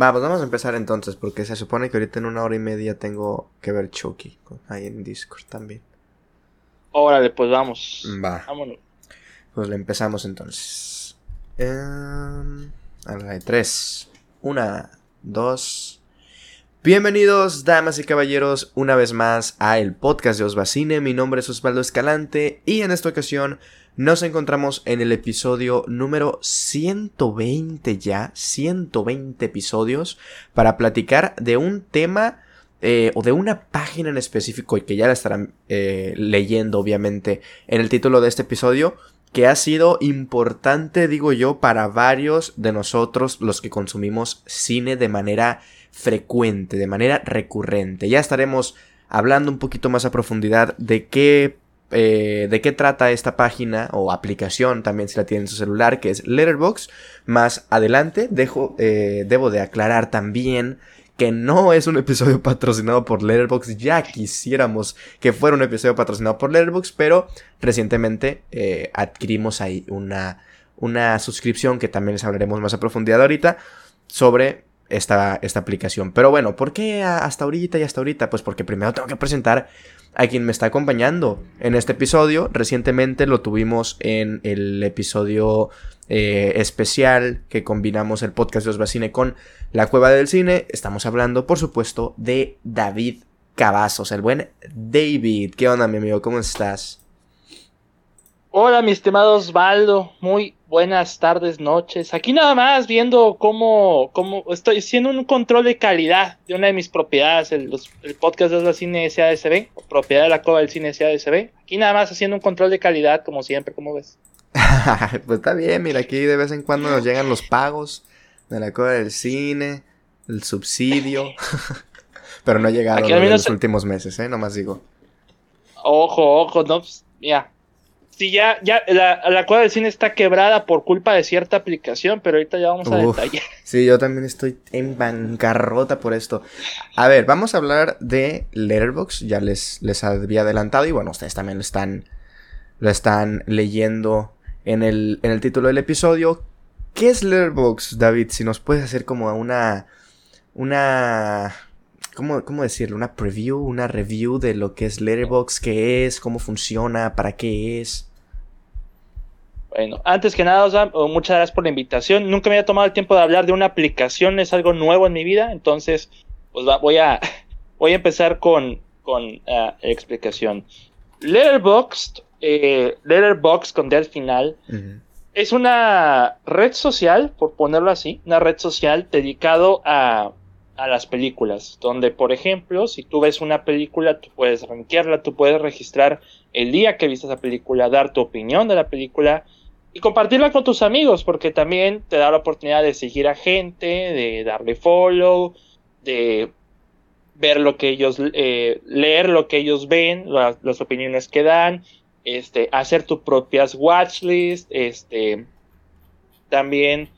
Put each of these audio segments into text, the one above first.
Va, pues vamos a empezar entonces, porque se supone que ahorita en una hora y media tengo que ver Chucky ahí en Discord también. Órale, pues vamos. Va. Vámonos. Pues le empezamos entonces. Em, a la de tres. Una, dos. Bienvenidos, damas y caballeros, una vez más a el podcast de Osbacine. Mi nombre es Osvaldo Escalante y en esta ocasión nos encontramos en el episodio número 120 ya, 120 episodios, para platicar de un tema eh, o de una página en específico y que ya la estarán eh, leyendo obviamente en el título de este episodio, que ha sido importante, digo yo, para varios de nosotros los que consumimos cine de manera frecuente, de manera recurrente. Ya estaremos hablando un poquito más a profundidad de qué eh, de qué trata esta página o aplicación también si la tiene en su celular que es Letterbox más adelante dejo eh, debo de aclarar también que no es un episodio patrocinado por Letterbox ya quisiéramos que fuera un episodio patrocinado por Letterbox pero recientemente eh, adquirimos ahí una una suscripción que también les hablaremos más a profundidad ahorita sobre esta, esta aplicación. Pero bueno, ¿por qué hasta ahorita y hasta ahorita? Pues porque primero tengo que presentar a quien me está acompañando en este episodio. Recientemente lo tuvimos en el episodio eh, especial que combinamos el podcast de Osbacine con La Cueva del Cine. Estamos hablando, por supuesto, de David Cavazos, el buen David. ¿Qué onda, mi amigo? ¿Cómo estás? Hola, mi estimado Osvaldo. Muy buenas tardes, noches. Aquí nada más viendo cómo, cómo estoy haciendo un control de calidad de una de mis propiedades, el, podcast de la Cine SADSB, propiedad de la Cueva del Cine SADSB. Aquí nada más haciendo un control de calidad, como siempre, como ves? pues está bien, mira, aquí de vez en cuando nos llegan los pagos de la Cueva del Cine, el subsidio. Pero no ha llegado en los últimos meses, ¿eh? Nomás digo. Ojo, ojo, no, pues, mira, Sí, ya, ya, la, la cueva del cine está quebrada por culpa de cierta aplicación, pero ahorita ya vamos a detallar. Sí, yo también estoy en bancarrota por esto. A ver, vamos a hablar de Letterboxd, ya les, les había adelantado y bueno, ustedes también lo están, lo están leyendo en el, en el título del episodio. ¿Qué es Letterboxd, David? Si nos puedes hacer como una, una ¿cómo, ¿cómo, decirlo? Una preview, una review de lo que es Letterboxd, qué es, cómo funciona, para qué es. Bueno, antes que nada, oh, muchas gracias por la invitación. Nunca me había tomado el tiempo de hablar de una aplicación, es algo nuevo en mi vida, entonces pues voy, a, voy a empezar con, con uh, explicación. Letterboxd, eh, Letterboxd con D al final, es una red social, por ponerlo así, una red social dedicado a a las películas, donde por ejemplo, si tú ves una película, tú puedes rankearla, tú puedes registrar el día que viste esa película, dar tu opinión de la película y compartirla con tus amigos, porque también te da la oportunidad de seguir a gente, de darle follow, de ver lo que ellos, eh, leer lo que ellos ven, las opiniones que dan, este, hacer tus propias watchlist, este, también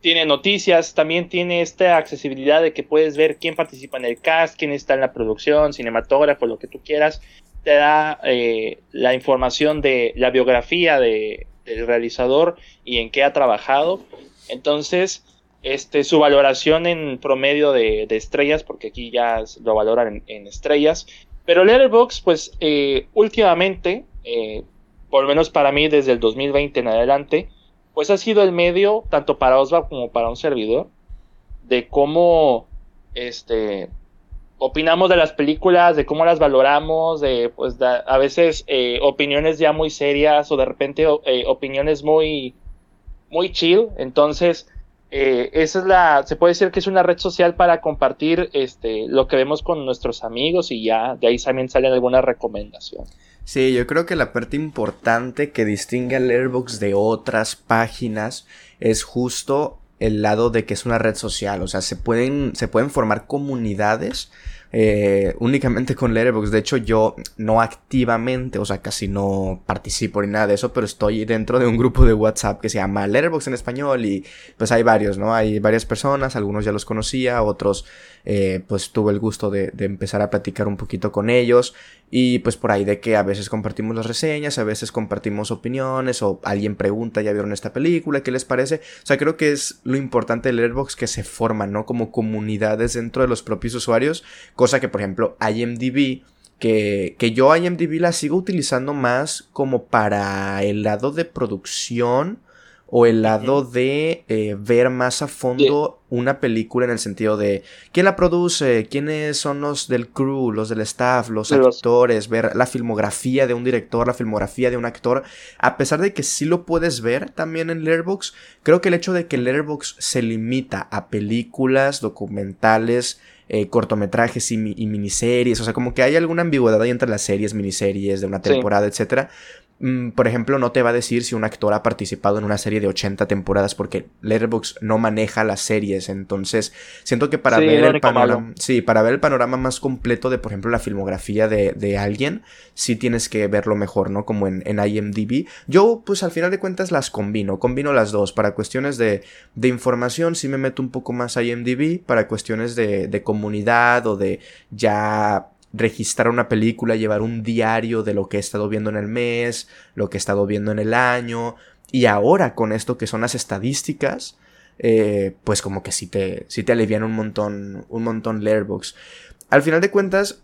tiene noticias, también tiene esta accesibilidad de que puedes ver quién participa en el cast, quién está en la producción, cinematógrafo, lo que tú quieras. Te da eh, la información de la biografía de, del realizador y en qué ha trabajado. Entonces, este, su valoración en promedio de, estrellas, porque aquí ya lo valoran en, estrellas. Pero Letterboxd, pues eh, últimamente, eh, por lo menos para mí desde el 2020 en adelante, pues ha sido el medio, tanto para Osva como para un servidor, de cómo este, opinamos de las películas, de cómo las valoramos, de pues a veces eh, opiniones ya muy serias o de repente eh, opiniones muy, muy chill. Entonces, eh, esa es la, se puede decir que es una red social para compartir este, lo que vemos con nuestros amigos y ya de ahí también salen algunas recomendaciones. Sí, yo creo que la parte importante que distingue al Airbox de otras páginas es justo el lado de que es una red social, o sea, se pueden, se pueden formar comunidades eh, únicamente con Letterboxd. De hecho, yo no activamente, o sea, casi no participo ni nada de eso, pero estoy dentro de un grupo de WhatsApp que se llama Letterboxd en español y pues hay varios, ¿no? Hay varias personas, algunos ya los conocía, otros eh, pues tuve el gusto de, empezar a platicar un poquito con ellos y pues por ahí de que a veces compartimos las reseñas, a veces compartimos opiniones o alguien pregunta, ¿ya vieron esta película? ¿Qué les parece? O sea, creo que es lo importante del Letterboxd que se forman, ¿no? Como comunidades dentro de los propios usuarios, cosa que por ejemplo IMDb que, que yo IMDb la sigo utilizando más como para el lado de producción o el lado de eh, ver más a fondo una película en el sentido de quién la produce, quiénes son los del crew, los del staff, los actores, ver la filmografía de un director, la filmografía de un actor, a pesar de que sí lo puedes ver también en Letterboxd, creo que el hecho de que Letterboxd se limita a películas, documentales, eh, cortometrajes y, y, miniseries, o sea, como que hay alguna ambigüedad ahí entre las series, miniseries de una temporada, etcétera, Mm, por ejemplo, no te va a decir si un actor ha participado en una serie de 80 temporadas porque Letterboxd no maneja las series. Entonces, siento que para ver el panorama. Sí, para ver el panorama más completo de, por ejemplo, la filmografía de, de alguien, sí tienes que verlo mejor, ¿no? Como en, en, IMDb. Yo, pues al final de cuentas, las combino. Combino las dos. Para cuestiones de, de información, sí me meto un poco más a IMDb. Para cuestiones de, de comunidad o de ya registrar una película, llevar un diario de lo que he estado viendo en el mes, lo que he estado viendo en el año. Y ahora con esto que son las estadísticas, eh, pues como que sí te, sí te alivian un montón, un montón Letterboxd. Al final de cuentas,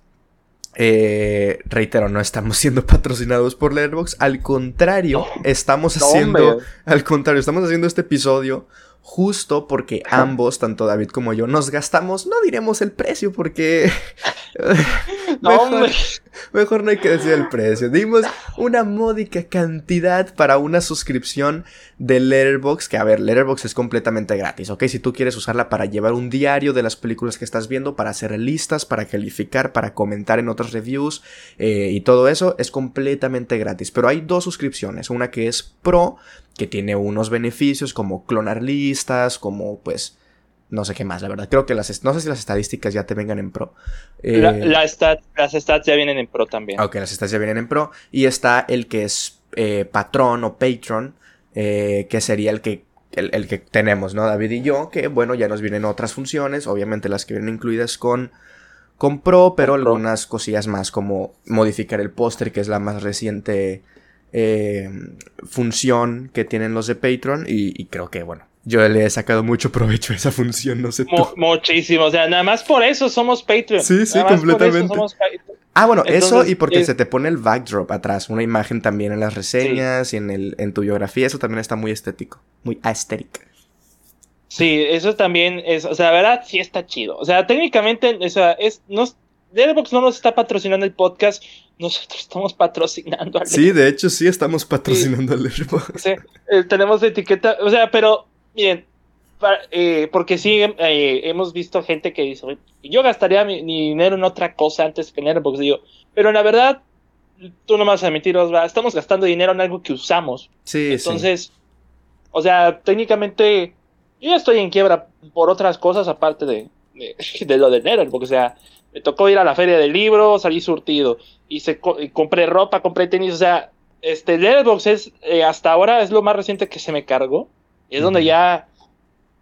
eh, reitero, no estamos siendo patrocinados por Letterboxd. Al contrario, estamos haciendo. al contrario, estamos haciendo este episodio justo porque ambos, tanto David como yo, nos gastamos, no diremos el precio porque... mejor, mejor, no hay que decir el precio. Dimos una módica cantidad para una suscripción de Letterboxd, que a ver, Letterboxd es completamente gratis, ¿ok? Si tú quieres usarla para llevar un diario de las películas que estás viendo, para hacer listas, para calificar, para comentar en otras reviews eh, y todo eso, es completamente gratis. Pero hay dos suscripciones, una que es Pro, que tiene unos beneficios como clonar listas, como pues no sé qué más, la verdad. Creo que las no sé si las estadísticas ya te vengan en pro. Eh, las stats ya vienen en pro también. Ok, las stats ya vienen en pro. Y está el que es eh, patrón o patron, eh, que sería el que el, que tenemos, ¿no? David y yo, que bueno, ya nos vienen otras funciones, obviamente las que vienen incluidas con, con Pro, pero algunas cosillas más como modificar el póster, que es la más reciente eh, función que tienen los de Patreon y, creo que, bueno, yo le he sacado mucho provecho a esa función, no sé Muchísimo, o sea, nada más por eso somos Patreon. Sí, sí, completamente. Ah, bueno, eso y porque se te pone el backdrop atrás, una imagen también en las reseñas y en, el, en tu biografía, eso también está muy estético, muy aesthetic. Sí, eso también es, o sea, la verdad sí está chido. O sea, técnicamente, o sea, es, no, Letterboxd no nos está patrocinando el podcast, nosotros estamos patrocinando al Sí, de hecho sí estamos patrocinando al Letterboxd. Sí, eh, tenemos etiqueta, o sea, pero miren, eh, porque sí eh, hemos visto gente que dice, yo gastaría mi, dinero en otra cosa antes que en digo, pero la verdad, tú no vas a mentir, estamos gastando dinero en algo que usamos. Sí, Entonces, o sea, técnicamente yo ya estoy en quiebra por otras cosas aparte de, de, lo de Letterboxd, o sea, me tocó ir a la feria del libro, salí surtido. Y, se, compré ropa, compré tenis. O sea, este Letterboxd es, eh, hasta ahora es lo más reciente que se me cargó. es donde ya,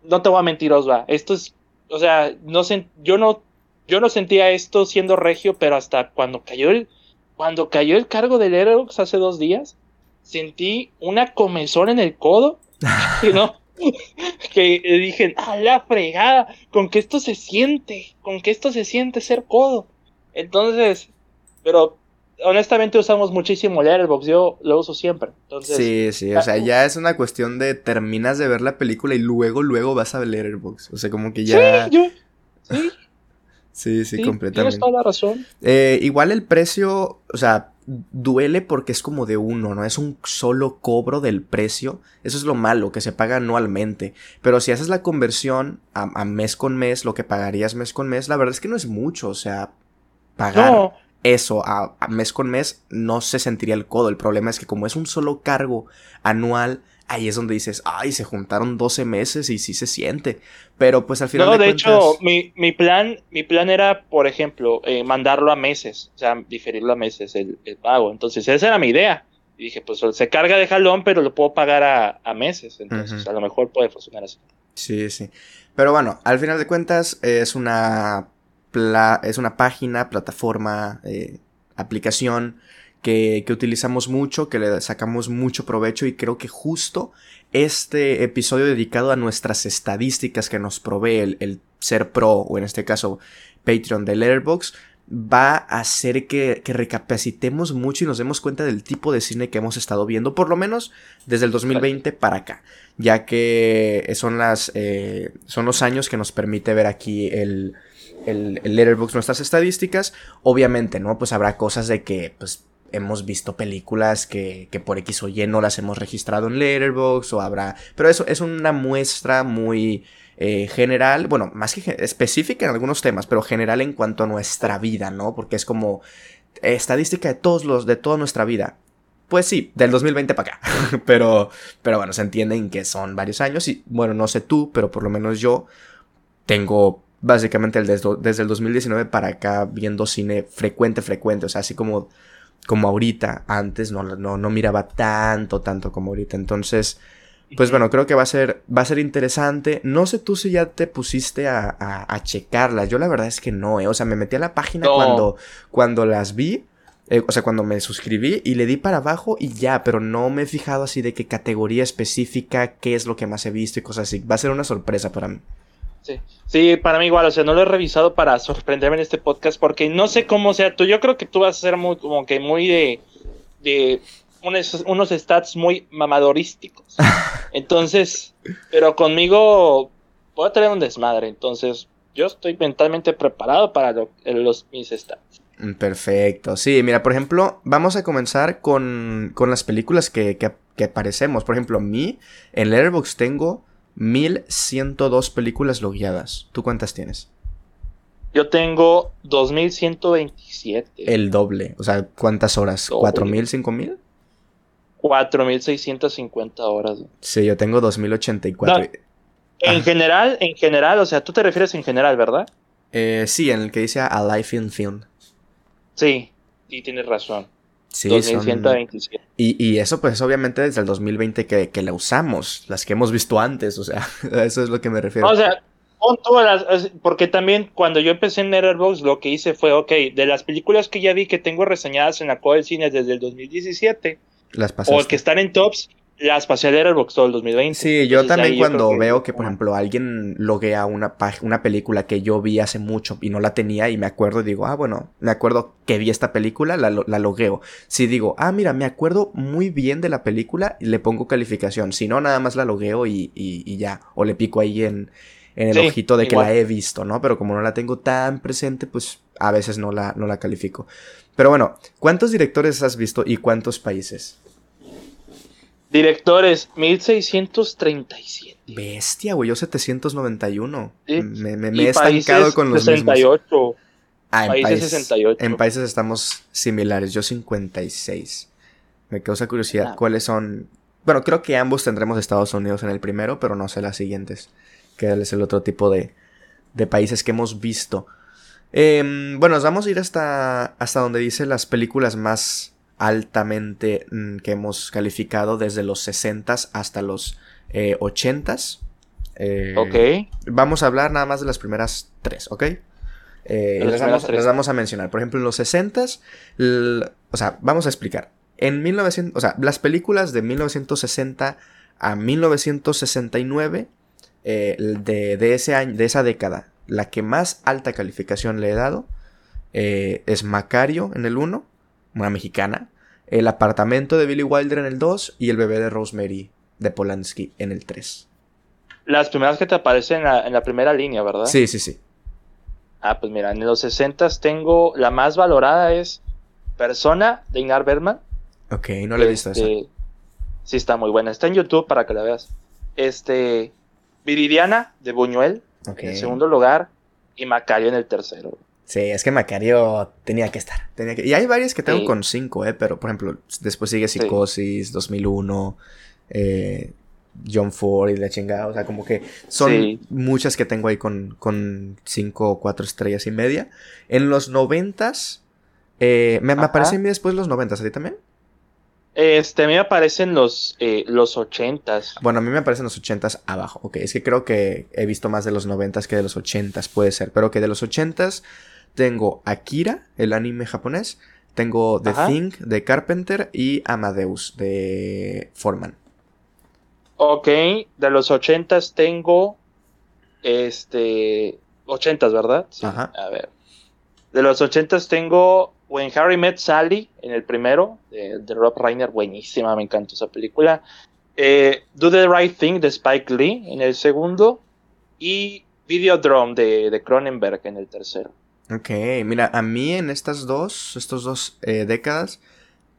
no te voy a mentir, Osva. Esto es, o sea, no yo no, yo no sentía esto siendo regio, pero hasta cuando cayó el, cuando cayó el cargo de Letterboxd hace dos días, sentí una comezón en el codo. y no, que dije, a la fregada, con que esto se siente, con que esto se siente ser codo. Entonces, pero honestamente usamos muchísimo Letterboxd, yo lo uso siempre. Entonces, sí, sí, o sea, ya es una cuestión de terminas de ver la película y luego, luego vas a Letterboxd. O sea, como que ya... Sí, yo, sí. sí, sí, completamente. Tienes toda la razón. Eh, igual el precio, o sea, duele porque es como de uno, ¿no? Es un solo cobro del precio. Eso es lo malo, que se paga anualmente. Pero si haces la conversión a, mes con mes, lo que pagarías mes con mes, la verdad es que no es mucho. O sea, pagar eso a, mes con mes no se sentiría el codo. El problema es que como es un solo cargo anual, ahí es donde dices, ay, se juntaron 12 meses y sí se siente. Pero pues al final. No, de, hecho, mi, mi, plan, mi plan era, por ejemplo, eh, mandarlo a meses, o sea, diferirlo a meses el, el, pago. Entonces, esa era mi idea. Y dije, pues se carga de jalón, pero lo puedo pagar a, a meses. Entonces, a lo mejor puede funcionar así. Sí, sí. Pero bueno, al final de cuentas, es una, es una página, plataforma, eh, aplicación que, utilizamos mucho, que le sacamos mucho provecho y creo que justo este episodio dedicado a nuestras estadísticas que nos provee el, ser pro o en este caso Patreon de Letterboxd va a hacer que, recapacitemos mucho y nos demos cuenta del tipo de cine que hemos estado viendo, por lo menos desde el 2020 para acá, ya que son, las, eh, son los años que nos permite ver aquí el, el, el Letterboxd, nuestras estadísticas. Obviamente, ¿no? Pues habrá cosas de que, pues, hemos visto películas que, que, por X o Y no las hemos registrado en Letterboxd o habrá... Pero eso es una muestra muy eh, general, bueno, más que específica en algunos temas, pero general en cuanto a nuestra vida, ¿no? Porque es como estadística de todos los, de toda nuestra vida. Pues sí, del 2020 para acá. pero, pero bueno, se entienden que son varios años y bueno, no sé tú, pero por lo menos yo tengo básicamente el desde el 2019 para acá viendo cine frecuente, frecuente, o sea, así como como ahorita. Antes no, no, no miraba tanto, tanto como ahorita. Entonces, pues bueno, creo que va a ser, va a ser interesante. No sé tú si ya te pusiste a, a, checarlas. Yo la verdad es que no, ¿eh? O sea, me metí a la página cuando, cuando las vi. Eh, o sea, cuando me suscribí y le di para abajo y ya, pero no me he fijado así de qué categoría específica, qué es lo que más he visto y cosas así. Va a ser una sorpresa para mí. Sí. sí, para mí igual, o sea, no lo he revisado para sorprenderme en este podcast porque no sé cómo sea tú. Yo creo que tú vas a ser muy, como que muy de, de unos, unos stats muy mamadorísticos. Entonces, pero conmigo voy a tener un desmadre. Entonces, yo estoy mentalmente preparado para los, mis stats. Mm, perfecto. Sí, mira, por ejemplo, vamos a comenzar con, con las películas que, que, que aparecemos. Por ejemplo, a mí en Letterboxd tengo 1102 películas logueadas. ¿Tú cuántas tienes? Yo tengo 2127. El doble. O sea, ¿cuántas horas? ¿4000, 5000? 4650 horas. Sí, yo tengo 2084. en general, en general, o sea, tú te refieres en general, ¿verdad? Eh, sí, en el que dice A Life in Film. Sí, sí, tienes razón. Sí, 2127. Y, y, eso pues obviamente desde el 2020 que, que la usamos, las que hemos visto antes, o sea, a eso es lo que me refiero. O sea, porque también cuando yo empecé en Letterboxd lo que hice fue, ok, de las películas que ya vi que tengo reseñadas en la Coda del Cine desde el 2017, las o que están en tops, las pasé a Letterboxd todo el 2020. Sí, yo también cuando veo que, por ejemplo, alguien loguea una, una película que yo vi hace mucho y no la tenía y me acuerdo y digo, ah, bueno, me acuerdo que vi esta película, la, la logueo. Si digo, ah, mira, me acuerdo muy bien de la película, le pongo calificación. Si no, nada más la logueo y, y, ya. O le pico ahí en, en el ojito de que la he visto, ¿no? Pero como no la tengo tan presente, pues a veces no la, no la califico. Pero bueno, ¿cuántos directores has visto y cuántos países? Directores, 1637. Bestia, güey, yo 791. Me, me, he estancado con los 68. Ah, en países 68. En países estamos similares, yo 56. Me causa curiosidad ah. cuáles son. Bueno, creo que ambos tendremos Estados Unidos en el primero, pero no sé las siguientes. Que es el otro tipo de, de países que hemos visto. Em, bueno, nos vamos a ir hasta, hasta donde dice las películas más altamente mm, que hemos calificado desde los 60s hasta los 80s. Eh, eh, ok. Vamos a hablar nada más de las primeras tres, ¿ok? Eh, las, vamos, a mencionar. Por ejemplo, en los 60s, o sea, vamos a explicar. En 1900, o sea, las películas de 1960 a 1969 de, de, ese año, de esa década, la que más alta calificación le he dado es Macario en el 1, una mexicana, el apartamento de Billy Wilder en el 2 y el bebé de Rosemary de Polanski en el 3. Las primeras que te aparecen en la, primera línea, ¿verdad? Sí, sí, sí. Ah, pues mira, en los 60 tengo la más valorada es Persona de Ingmar Bergman. Ok, no la he visto esa. Este, sí, está muy buena. Está en YouTube para que la veas. Este, Viridiana de Buñuel en segundo lugar y Macario en el tercero. Sí, es que Macario tenía que estar. Tenía que... Y hay varias que tengo con 5, ¿eh? Pero, por ejemplo, después sigue Psicosis, 2001. Eh, John Ford y la chingada. O sea, como que son Sí. muchas que tengo ahí con, con cinco o cuatro estrellas y media. En los noventas, eh, me, me aparecen después los noventas, ¿a ti también? Este, a mí me aparecen los, eh, los ochentas. Bueno, a mí me aparecen los ochentas abajo. Ok, es que creo que he visto más de los noventas que de los ochentas, puede ser. Pero que de los ochentas tengo Akira, el anime japonés. Tengo The Ajá. Thing de Carpenter y Amadeus de Foreman. Ok, de los ochentas tengo, este, ochentas, ¿verdad? Sí, Ajá. A ver. De los ochentas tengo When Harry Met Sally en el primero, de, de Rob Reiner, buenísima, me encantó esa película. Eh, Do the Right Thing de Spike Lee en el segundo. Y Videodrome de, de Cronenberg en el tercero. Ok, mira, a mí en estas dos, estos dos eh, décadas,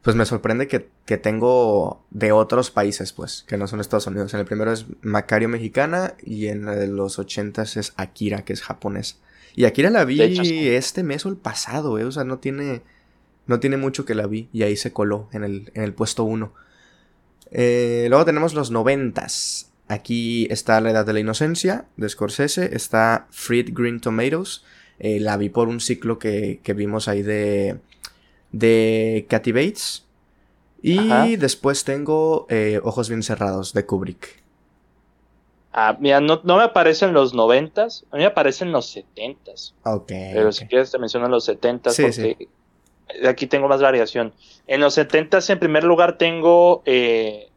pues me sorprende que, que tengo de otros países, pues, que no son Estados Unidos. En el primero es Macario mexicana y en la de los ochentas es Akira, que es japonés. Y Akira la vi De hecho, sí. este mes o el pasado, eh, o sea, no tiene, no tiene mucho que la vi y ahí se coló en el, en el puesto uno. Eh, luego tenemos los noventas. Aquí está La Edad de la Inocencia de Scorsese, está Fried Green Tomatoes, eh, la vi por un ciclo que, que vimos ahí de, de Kathy Bates. Y Ajá. después tengo eh, Ojos Bien Cerrados de Kubrick. Ah, mira, no, no me aparecen los noventas, a mí me aparecen los setentas. Ok. Pero si quieres te menciono los 70 Sí, porque aquí tengo más variación. En los 70 en primer lugar tengo eh,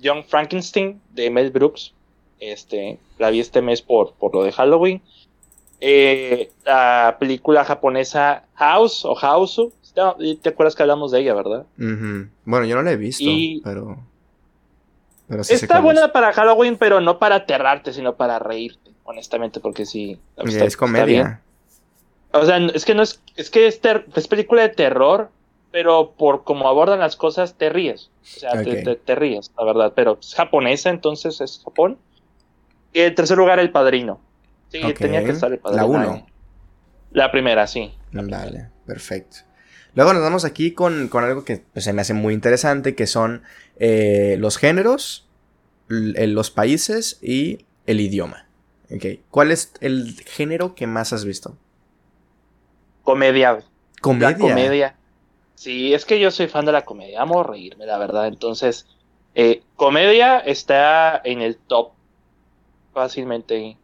Young Frankenstein de Mel Brooks. Este, la vi este mes por, por lo de Halloween. Eh, la película japonesa House o House. ¿Te acuerdas que hablamos de ella, verdad? Bueno, yo no la he visto, Y- pero... Pero sí sé Está buena es. para Halloween, pero no para aterrarte, sino para reírte, honestamente, porque sí. Está- es comedia. O sea, es que no es, es que es, es película de terror, pero por cómo abordan las cosas te ríes. O sea, te- te ríes, la verdad. Pero es japonesa, entonces es Japón. Y en tercer lugar, El Padrino. Sí, tenía que estar El Padrino. La uno. ahí. La primera, sí. Vale, perfecto. Luego nos vamos aquí con, con algo que pues, se me hace muy interesante, que son eh, los géneros, eh, los países y el idioma. Ok, ¿Cuál es el género que más has visto? Comedia. Comedia. La comedia. Sí, es que yo soy fan de la comedia. Amo reírme, la verdad. Entonces, eh, comedia está en el top. Fácilmente.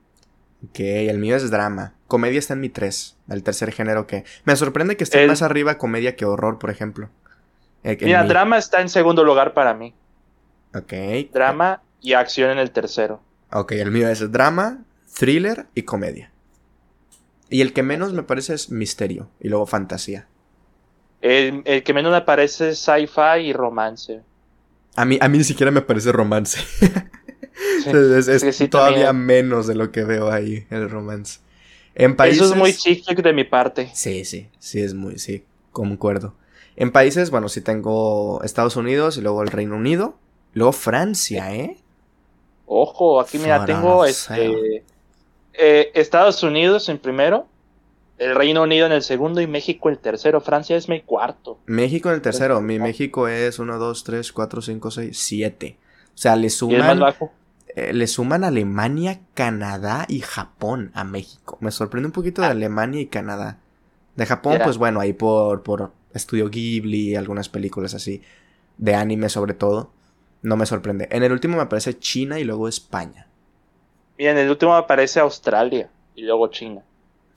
Ok, el mío es drama. Comedia está en mi 3, el tercer género que... Me sorprende que esté El- más arriba comedia que horror, por ejemplo. Eh, Mira, mi- drama está en segundo lugar para mí. Ok. Drama y acción en el tercero. Ok, el mío es drama, thriller y comedia. Y el que menos me parece es misterio y luego fantasía. El, el que menos me parece es sci-fi y romance. A mí, a mí ni siquiera me parece romance. Sí. es es sí, sí, todavía también. menos de lo que veo ahí, el romance. En países... Eso es muy chic de mi parte. Sí, sí, sí, es muy, sí, concuerdo. En países, bueno, sí tengo Estados Unidos y luego el Reino Unido. Luego Francia, ¿eh? Ojo, aquí mira, tengo este, eh, Estados Unidos en primero, el Reino Unido en el segundo y México el tercero. Francia es mi cuarto. México en el tercero. Mi México es 1, 2, 3, 4, 5, 6, 7. O sea, le Y el más suman, bajo. Eh, le suman Alemania, Canadá y Japón a México. Me sorprende un poquito de Ah. Alemania y Canadá. De Japón, pues bueno, ahí por, por Estudio Ghibli y algunas películas así. De anime sobre todo. No me sorprende. En el último me aparece China y luego España. Mira, en el último aparece Australia y luego China.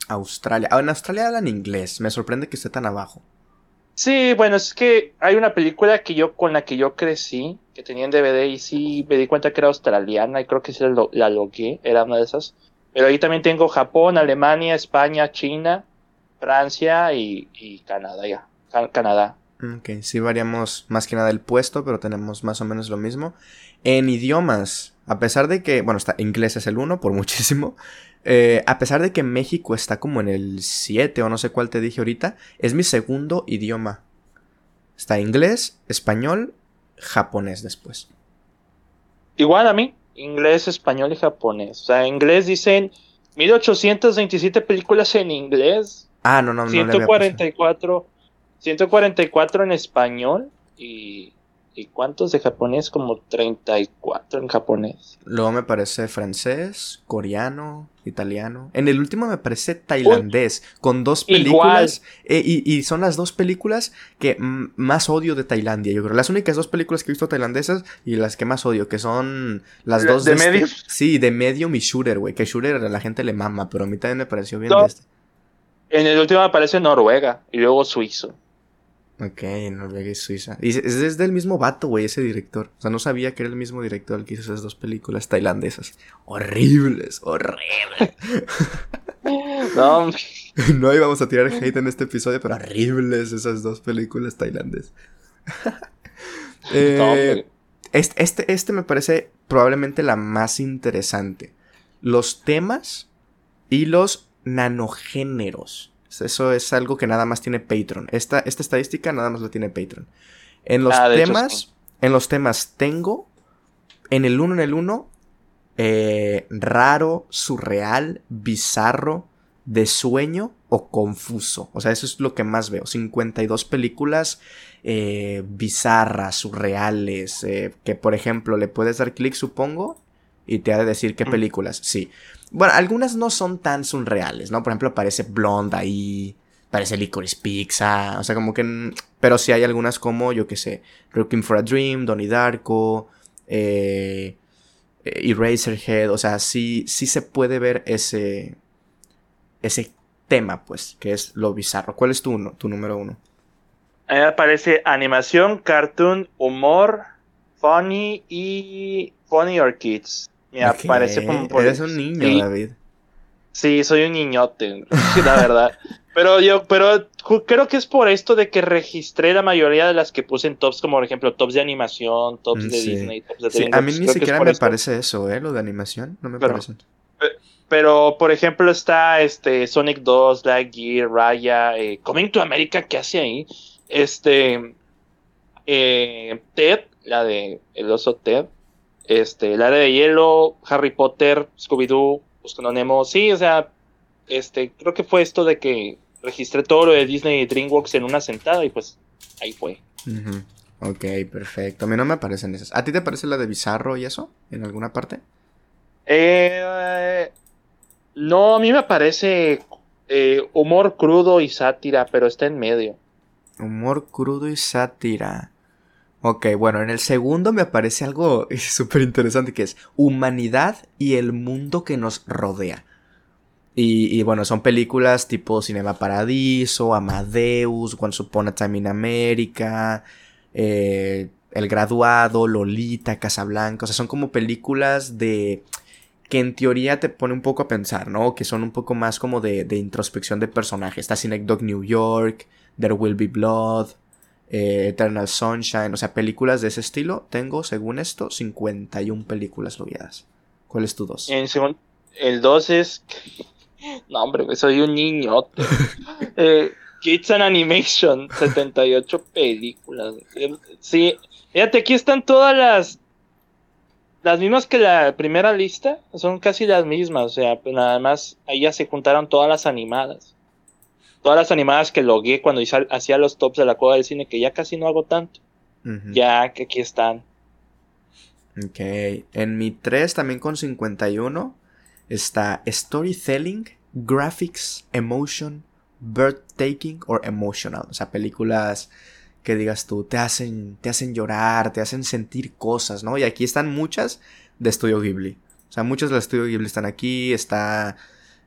Australia. Ah, en Australia hablan inglés. Me sorprende que esté tan abajo. Sí, bueno, es que hay una película que yo con la que yo crecí, que tenía en DVD y sí me di cuenta que era australiana y creo que sí la, la logué, era una de esas. Pero ahí también tengo Japón, Alemania, España, China, Francia y, y Canadá, ya. Ca- Canadá. Ok, sí variamos más que nada el puesto, pero tenemos más o menos lo mismo. En idiomas, a pesar de que, bueno, está, inglés es el uno por muchísimo. eh, a pesar de que México está como en el 7 o no sé cuál te dije ahorita, es mi segundo idioma. Está inglés, español, japonés después. Igual a mí, inglés, español y japonés. O sea, en inglés dicen 1827 películas en inglés, Ah, no, no, no. le había 144, 144 en español y, ¿Y cuántos de japonés? Como 34 en japonés. Luego me parece francés, coreano, italiano. En el último me parece tailandés, con dos películas. Eh, y, son las dos películas que más odio de Tailandia, yo creo. Las únicas dos películas que he visto tailandesas y las que más odio, que son las dos de, de este Sí, de medio mi Shooter, güey. Que Shooter a la gente le mama, pero a mí también me pareció bien este. En el último aparece Noruega y luego Suizo. Ok, Noruega y Suiza. Y es, del mismo vato, güey, ese director. O sea, no sabía que era el mismo director el que hizo esas dos películas tailandesas. Horribles, horribles. no. no íbamos a tirar hate en este episodio, pero horribles esas dos películas tailandesas. eh, este, este, este me parece probablemente la más interesante. Los temas y los nanogéneros. Eso es algo que nada más tiene Patreon. Esta, esta estadística nada más lo tiene Patreon. En los ah, temas, en los temas tengo, en el 1 en el 1, eh, raro, surreal, bizarro, de sueño o confuso. O sea, eso es lo que más veo. 52 películas eh, bizarras, surreales, eh, que por ejemplo le puedes dar clic, supongo, y te ha de decir qué películas. Sí. Bueno, algunas no son tan surreales, ¿no? Por ejemplo, aparece Blonde ahí, aparece Licorice Pizza, o sea, como que... Pero sí hay algunas como, yo qué sé, Looking for a Dream, Donnie Darko, eh, eh, Eraserhead, o sea, sí, sí se puede ver ese... Ese tema, pues, que es lo bizarro. ¿Cuál es tu, tu número uno? Ahí aparece animación, cartoon, humor, funny y funny or kids. Me aparece como por Eres un niño, David. Sí, soy un niñote, la verdad. Pero yo, pero creo que es por esto de que registré la mayoría de las que puse en tops, como por ejemplo tops de animación, tops de Disney, tops de sí, A mí ni siquiera me parece eso, ¿eh? Lo de animación, no me parece. Pero, por ejemplo, está este Sonic 2, Gear, Raya, eh, Coming to America, ¿qué hace ahí? Este. Eh, Ted, la de El oso Ted este, el área de hielo, Harry Potter, Scooby-Doo, Buscando Nemo, sí, o sea, este, creo que fue esto de que registré todo lo de Disney y DreamWorks en una sentada y pues ahí fue. Ok, perfecto. A mí no me aparecen esas. ¿A ti te parece la de Bizarro y eso? ¿En alguna parte? Eh, no, a mí me parece eh, humor crudo y sátira, pero está en medio. Humor crudo y sátira. Ok, bueno, en el segundo me aparece algo súper interesante que es humanidad y el mundo que nos rodea. Y, bueno, son películas tipo Cinema Paradiso, Amadeus, Once Upon a Time in America, eh, El Graduado, Lolita, Casablanca. O sea, son como películas de que en teoría te pone un poco a pensar, ¿no? Que son un poco más como de, de introspección de personajes. Está Dog New York, There Will Be Blood, eh, Eternal Sunshine, o sea, películas de ese estilo. Tengo, según esto, 51 películas logueadas. ¿Cuál es tu 2? el 2 es... No, hombre, soy un niño. eh, Kids and Animation, 78 películas. Sí, fíjate, aquí están todas las... Las mismas que la primera lista, son casi las mismas, o sea, pues nada más ahí ya se juntaron todas las animadas todas las animadas que logué cuando hacía los tops de la cueva del cine, que ya casi no hago tanto. Ya que aquí están. Ok. En mi 3 también con 51 está Storytelling, Graphics, Emotion, Bird Taking or Emotional. O sea, películas que digas tú, te hacen, te hacen llorar, te hacen sentir cosas, ¿no? Y aquí están muchas de Studio Ghibli. O sea, muchas de Studio Ghibli están aquí. Está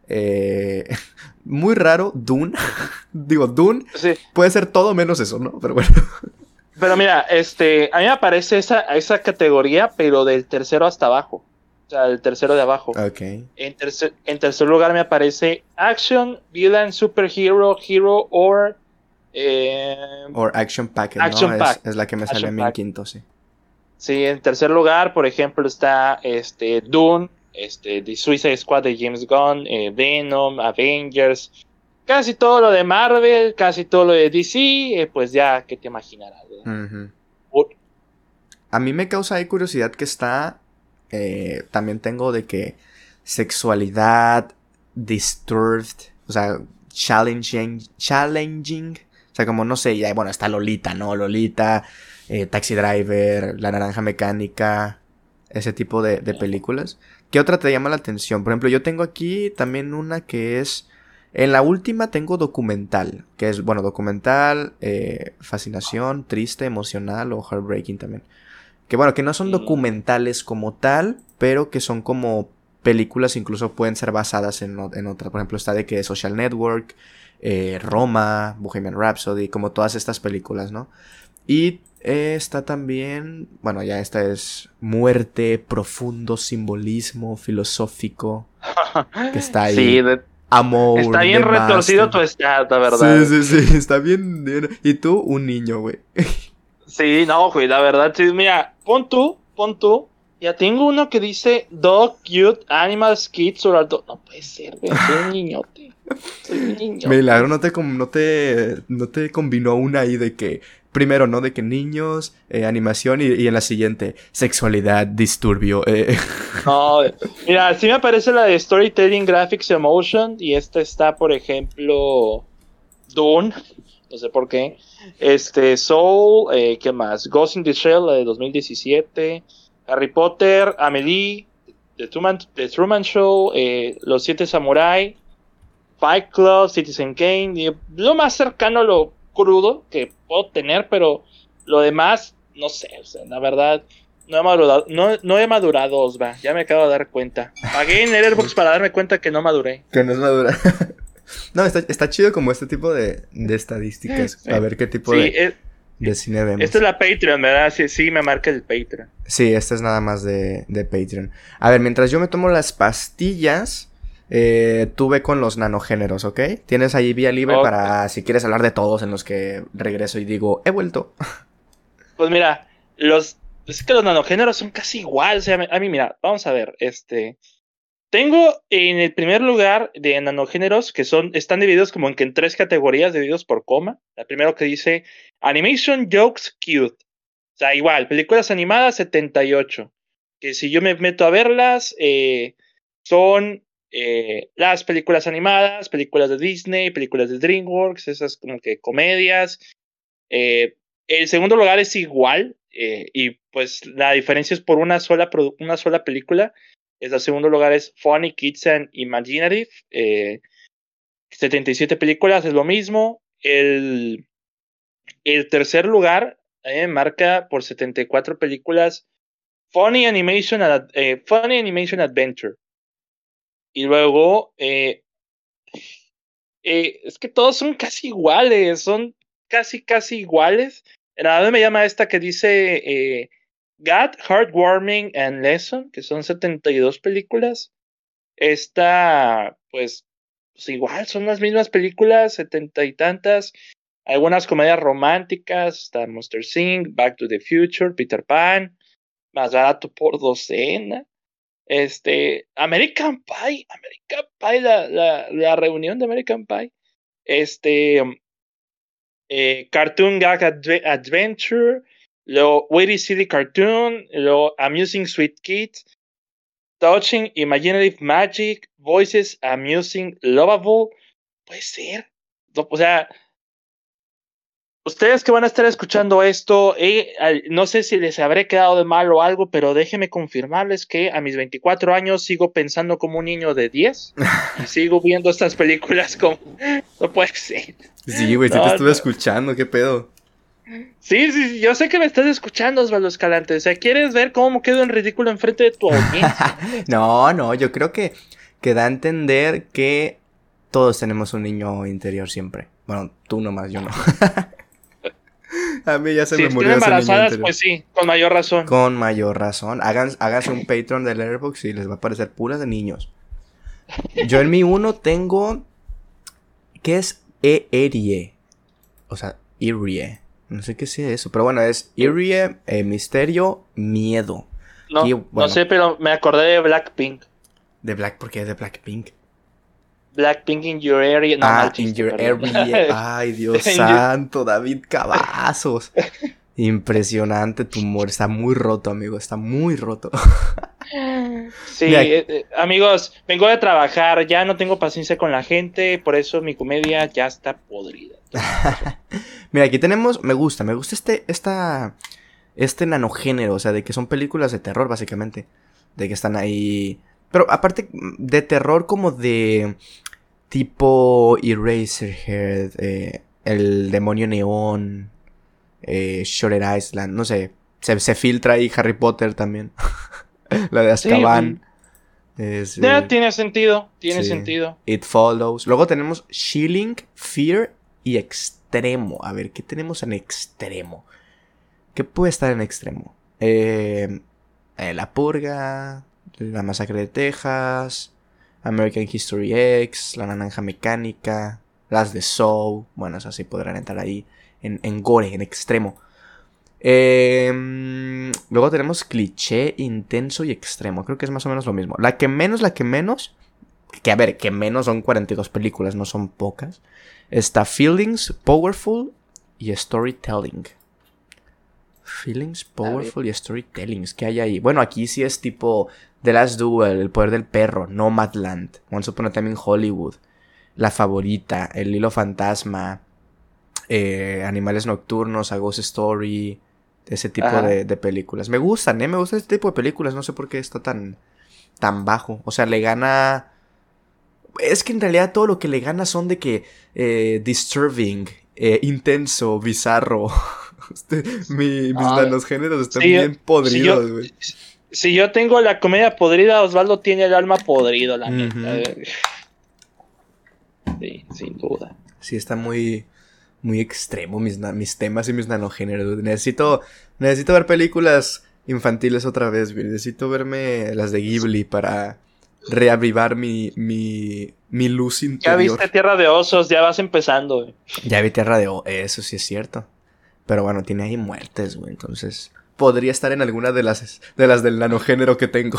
eh, muy raro, Dune. Digo, Dune puede ser todo menos eso, ¿no? Pero bueno. Pero mira, este, a mí me aparece esa, esa categoría, pero del tercero hasta abajo. O sea, del tercero de abajo. Ok. En, tercer, en tercer lugar me aparece Action, Villain, Superhero, Hero or... Eh, or Action Pack, action Pack. Es, la que me sale a mí en quinto, sí. Sí, en tercer lugar, por ejemplo, está este Dune, este, The Suicide Squad de James Gunn, eh, Venom, Avengers, casi todo lo de Marvel, casi todo lo de DC, eh, pues ya que te imaginarás. A mí me causa ahí curiosidad que está, eh, también tengo de que sexualidad, disturbed, o sea, challenging, challenging, o sea, como no sé, ya, bueno, está Lolita, ¿no? Lolita, eh, Taxi Driver, La Naranja Mecánica, ese tipo de, de películas. ¿Qué otra te llama la atención? Por ejemplo, yo tengo aquí también una que es... En la última tengo documental, que es, bueno, documental, eh, fascinación, triste, emocional o heartbreaking también. Que bueno, que no son documentales como tal, pero que son como películas, incluso pueden ser basadas en, en otras. Por ejemplo, está de que Social Network, eh, Roma, Bohemian Rhapsody, como todas estas películas, ¿no? Y está también, bueno, ya esta es muerte, profundo simbolismo filosófico que está ahí. Sí, Amor. Está bien retorcido tu estado, verdad. Sí, sí, sí, está bien. Y tú, un niño, güey. Sí, no, güey, la verdad, sí, mira, pon tú, pon tú. Ya tengo uno que dice Dog, Cute, Animals, Kids, or No puede ser, güey, soy un niñote. Soy un niñote. Milagro, no te, no te, no te combinó una ahí de que primero, ¿no? De que niños, eh, animación y, en la siguiente, sexualidad, disturbio. Eh. No, mira, sí me aparece la de Storytelling, Graphics, Emotion y esta está, por ejemplo, Dune, no sé por qué. Este, Soul, eh, ¿qué más? Ghost in the Shell, la de 2017. Harry Potter, Amelie, The Truman, The Truman Show, Los Siete Samurai, Fight Club, Citizen Kane. Lo más cercano a lo crudo que puedo tener, pero lo demás, no sé, o sea, la verdad, no he madurado, no, no he madurado, Osva, ya me acabo de dar cuenta. Pagué en Airbox para darme cuenta que no maduré. Que no es madura. no, está, está, chido como este tipo de, de estadísticas, a ver qué tipo de, de, cine vemos. Esta es la Patreon, ¿verdad? Sí, sí, me marca el Patreon. Sí, esta es nada más de, de Patreon. A ver, mientras yo me tomo las pastillas... Eh, tuve con los nanogéneros, ¿ok? Tienes ahí vía libre para si quieres hablar de todos en los que regreso y digo, he vuelto. Pues mira, los. Es que los nanogéneros son casi igual. O sea, a mí, mira, vamos a ver. Este. Tengo en el primer lugar de nanogéneros que son, están divididos como en, que en tres categorías divididos por coma. La primera que dice Animation Jokes Cute. O sea, igual, películas animadas 78. Que si yo me meto a verlas, eh, son eh, las películas animadas, películas de Disney, películas de DreamWorks, esas como que comedias. Eh, el segundo lugar es igual, eh, y pues la diferencia es por una sola, una sola película. El segundo lugar es Funny, Kids and Imaginative. 77 películas es lo mismo. El, el tercer lugar marca por 74 películas Funny Animation, Funny Animation Adventure. Y luego, eh, eh, es que todos son casi iguales, son casi, casi iguales. Nada me llama esta que dice eh, God, Heartwarming and Lesson, que son 72 películas. Esta, pues, pues igual, son las mismas películas, setenta y tantas. Algunas comedias románticas, está Monster Sing, Back to the Future, Peter Pan, más barato por docena. Este, American Pie, American Pie, la, la, la reunión de American Pie. Este, eh, Cartoon Gag Adventure, lo Witty City Cartoon, lo Amusing Sweet Kids, Touching Imaginative Magic, Voices Amusing Lovable. Puede ser. O sea, Ustedes que van a estar escuchando esto, eh, no sé si les habré quedado de mal o algo, pero déjenme confirmarles que a mis 24 años sigo pensando como un niño de 10 y sigo viendo estas películas como... No puede ser. Sí, güey, sí te estuve escuchando, qué pedo. Sí, sí, yo sé que me estás escuchando, Osvaldo Escalante. O sea, ¿quieres ver cómo quedo en ridículo enfrente de tu audiencia? no, no, yo creo que, que da a entender que todos tenemos un niño interior siempre. Bueno, tú nomás, yo no. A mí ya se me murió embarazadas, pues sí, con mayor razón. Con mayor razón. Hagan, háganse un Patreon de Letterboxd y les va a aparecer puras de niños. Yo en mi uno tengo. ¿Qué es Eerie? O sea, Eerie. No sé qué sea eso, pero bueno, es Eerie, eh, misterio, miedo. No, no sé, pero me acordé de Blackpink. ¿De Black? ¿Por qué es de Blackpink? Blackpink in your area. No, ah, in your area. Ay, Dios santo, David Cavazos. Impresionante tu humor. Está muy roto, amigo. Está muy roto. sí, eh, eh, amigos, vengo de trabajar. Ya no tengo paciencia con la gente. Por eso mi comedia ya está podrida. Mira, aquí tenemos. Me gusta, me gusta este, esta, este nanogénero, o sea, de que son películas de terror, básicamente. De que están ahí. Pero aparte de terror, como de tipo Eraserhead, eh, El Demonio Neón, eh, Island, no sé. Se, filtra ahí Harry Potter también. La de Azkaban. ya, tiene sentido, tiene sentido. It Follows. Luego tenemos Shilling, Fear y Extremo. A ver, ¿qué tenemos en Extremo? ¿Qué puede estar en Extremo? Eh, eh, la Purga, La Masacre de Texas, American History X, La Naranja Mecánica, las de Soul. Bueno, esas sí podrán entrar ahí en, en gore, en extremo. Em, luego tenemos cliché, intenso y extremo. Creo que es más o menos lo mismo. La que menos, la que menos. Que a ver, que menos son 42 películas, no son pocas. Está Feelings, Powerful y Storytelling. Feelings, Powerful y Storytelling. ¿Qué hay ahí? Bueno, aquí sí es tipo The Last Duel, El Poder del Perro, Nomadland, Once Upon a Time in Hollywood, La Favorita, El Hilo Fantasma, eh, Animales Nocturnos, A Ghost Story, ese tipo de, películas. Me gustan, ¿eh? Me gusta este tipo de películas. No sé por qué está tan, tan bajo. O sea, le gana... Es que en realidad todo lo que le gana son de que... Eh, disturbing, eh, intenso, bizarro. Este, mis ah, géneros están bien podridos, güey. Si, yo tengo la comedia podrida, Osvaldo tiene el alma podrido, la neta. Sí, sin duda. Sí, está muy muy extremo mis, mis temas y mis nanogéneros. Necesito, necesito ver películas infantiles otra vez, Necesito verme las de Ghibli para reavivar mi, mi, mi luz interior. Ya viste Tierra de Osos, ya vas empezando, Ya vi Tierra de Osos, eso sí es cierto. Pero bueno, tiene ahí muertes, güey, entonces podría estar en alguna de las, de las del nanogénero que tengo.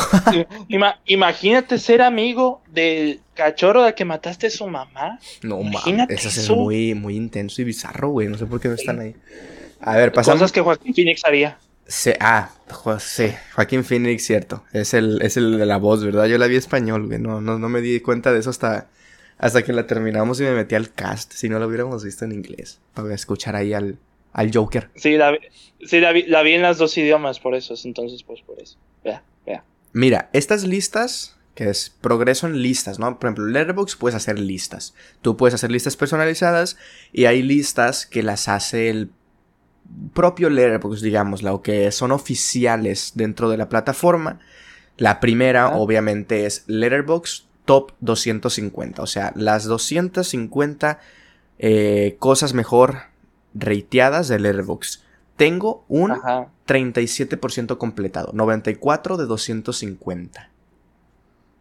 imagínate ser amigo del cachorro de que mataste a su mamá. No, mames. Eso es muy, muy intenso y bizarro, güey. No sé por qué no están ahí. A ver, pasamos. Cosas que Joaquín Phoenix haría. Sí, ah, sí, Joaquín Phoenix, cierto. Es el, es el de la voz, ¿verdad? Yo la vi español, güey. No, no, no me di cuenta de eso hasta, hasta que la terminamos y me metí al cast. Si no lo hubiéramos visto en inglés. Para escuchar ahí al, al Joker. Sí, la, sí la, vi, la, vi, en las dos idiomas, por eso, entonces pues por eso. Vea, vea. Mira, estas listas, que es progreso en listas, ¿no? Por ejemplo, Letterboxd puedes hacer listas. Tú puedes hacer listas personalizadas y hay listas que las hace el propio Letterboxd, digamos, lo que son oficiales dentro de la plataforma. La primera, obviamente, es Letterboxd Top 250. O sea, las 250 eh, cosas mejor rateadas del Letterboxd. Tengo un 37% completado, 94 de 250.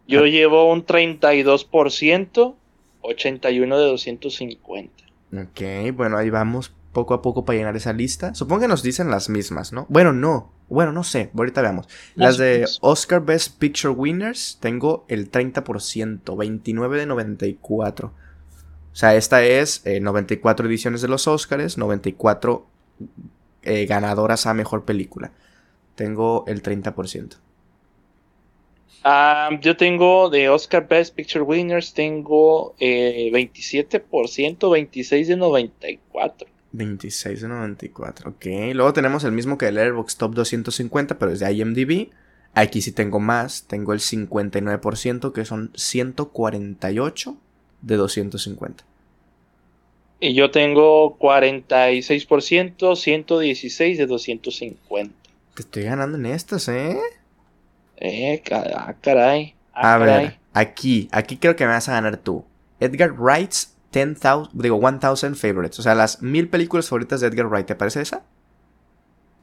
Yo llevo un 32%, 81 de 250. Ok, bueno, ahí vamos poco a poco para llenar esa lista. Supongo que nos dicen las mismas, ¿no? Bueno, no. Bueno, no sé. Ahorita veamos. Las de Oscar Best Picture Winners, tengo el 30%, 29 de 94. O sea, esta es 94 eh, ediciones de los Oscars, 94 eh, ganadoras a mejor película. Tengo el 30%. Ah, yo tengo de Oscar Best Picture Winners, tengo 27%, 26 de 94. 26 de 94, ok. Luego tenemos el mismo que el Airbox Top 250, pero es de IMDb. Aquí sí tengo más, tengo el 59%, que son 148 de 250. Y yo tengo 46%, 116 de 250. Te estoy ganando en estas, ¿eh? Eh, ah, caray. Ah, a ver, aquí, aquí creo que me vas a ganar tú. Edgar Wright's 10,000, digo, 1000 favorites. O sea, las mil películas favoritas de Edgar Wright, ¿te parece esa?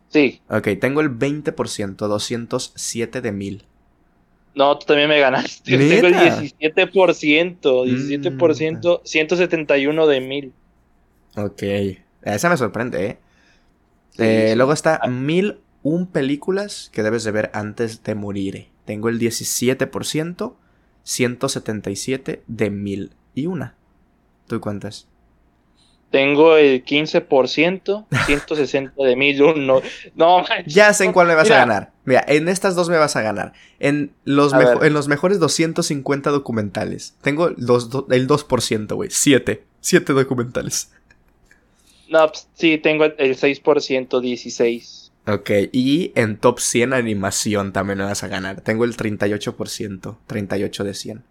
Sí. Ok, tengo el 20%, 207 de mil. No, tú también me ganaste. Tengo el 17%, 17%, 171 de mil. Ok, esa me sorprende, ¿eh? eh luego está ah. mil un películas que debes de ver antes de morir. Tengo el 17%, 177 de mil y una. ¿Tú cuántas? Tengo el 15%, 160 de mil uno. No, Ya sé en cuál me vas a ganar. Mira, en estas dos me vas a ganar. En los, en los mejores 250 documentales. Tengo el 2%, güey. 7. 7 documentales. No, pues, sí, tengo el 6%, 16. Ok, y en top 100 animación también me vas a ganar. Tengo el 38%, 38 de 100.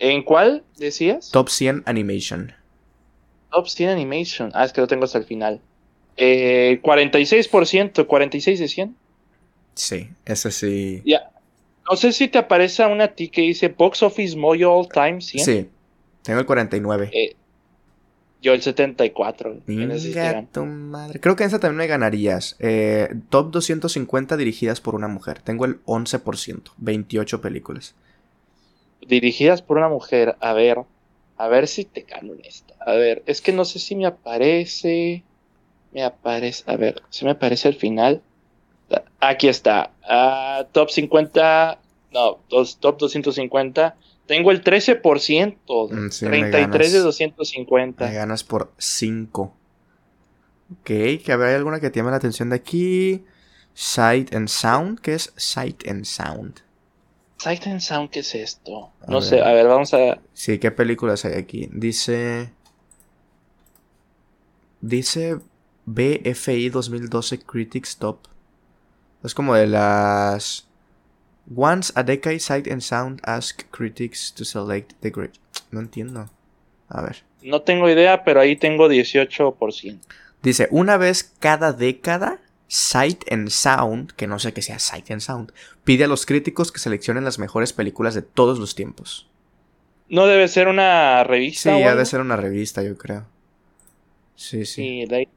¿En cuál decías? Top 100 animation. Top 100 animation. Ah, es que lo tengo hasta el final. Eh, 46%, 46 de 100. Sí, ese sí. Ya. No sé si te aparece una a ti que dice Box Office Mojo All Time 100. Sí, tengo el 49. Eh, yo el 74. Venga, tu madre. Creo que en esa también me ganarías. Eh, top 250 dirigidas por una mujer. Tengo el 11%. 28 películas. Dirigidas por una mujer. A ver. A ver si te gano en esta. A ver. Es que no sé si me aparece. Me aparece. A ver. Si me aparece al final. Aquí está. Ah, top 50. No, top 250. Tengo el 13%. Mm, sí, 33 de 250. Me ganas por 5. Ok, que habrá alguna que te llame la atención de aquí. Sight and Sound. ¿Qué es Sight and Sound? Sight and Sound, ¿qué es esto? no sé, a ver, vamos a. Sí, ¿qué películas hay aquí? Dice. Dice BFI 2012 Critics Top. Es como de las Once a decade, Sight and Sound ask critics to select the great. No entiendo. A ver. No tengo idea, pero ahí tengo 18%. Dice, una vez cada década, Sight and Sound, que no sé qué sea Sight and Sound, pide a los críticos que seleccionen las mejores películas de todos los tiempos. ¿No debe ser una revista? Sí, debe ser una revista, yo creo. Sí, sí. Sí, de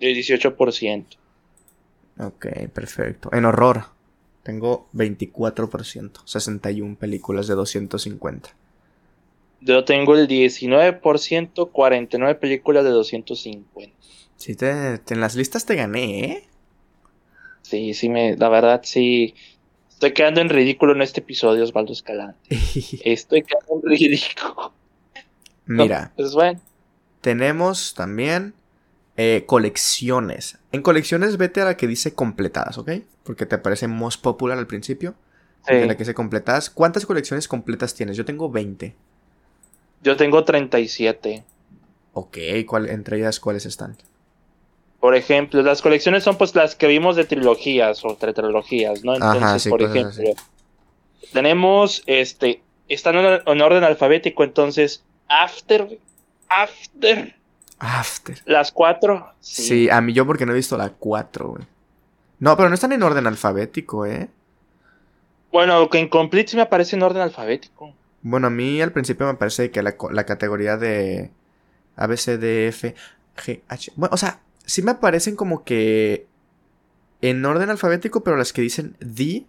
18%. Ok, perfecto. En horror. Tengo 24%, 61 películas de 250. Yo tengo el 19%, 49 películas de 250. Sí, te, en las listas te gané, ¿eh? Sí, sí, me, la verdad, sí. Estoy quedando en ridículo en este episodio, Osvaldo Escalante. Estoy quedando en ridículo. Mira. pues bueno. Tenemos también eh, colecciones. En colecciones vete a la que dice completadas, ¿ok? Porque te aparece most popular al principio. Sí. la que dice completadas. ¿Cuántas colecciones completas tienes? Yo tengo 20. Yo tengo 37. Ok, ¿cuál, entre ellas cuáles están? Por ejemplo, las colecciones son pues las que vimos de trilogías o trilogías, ¿no? Entonces, por ejemplo, tenemos este, están en orden alfabético, entonces, After, After, After. ¿Las cuatro? Sí. a mí yo porque no he visto la cuatro, güey. No, pero no están en orden alfabético, ¿eh? Bueno, que en Complete sí me aparece en orden alfabético. Bueno, a mí al principio me parece que la, categoría de A, B, C, D, F, G, H... Bueno, o sea, sí me aparecen como que en orden alfabético, pero las que dicen The,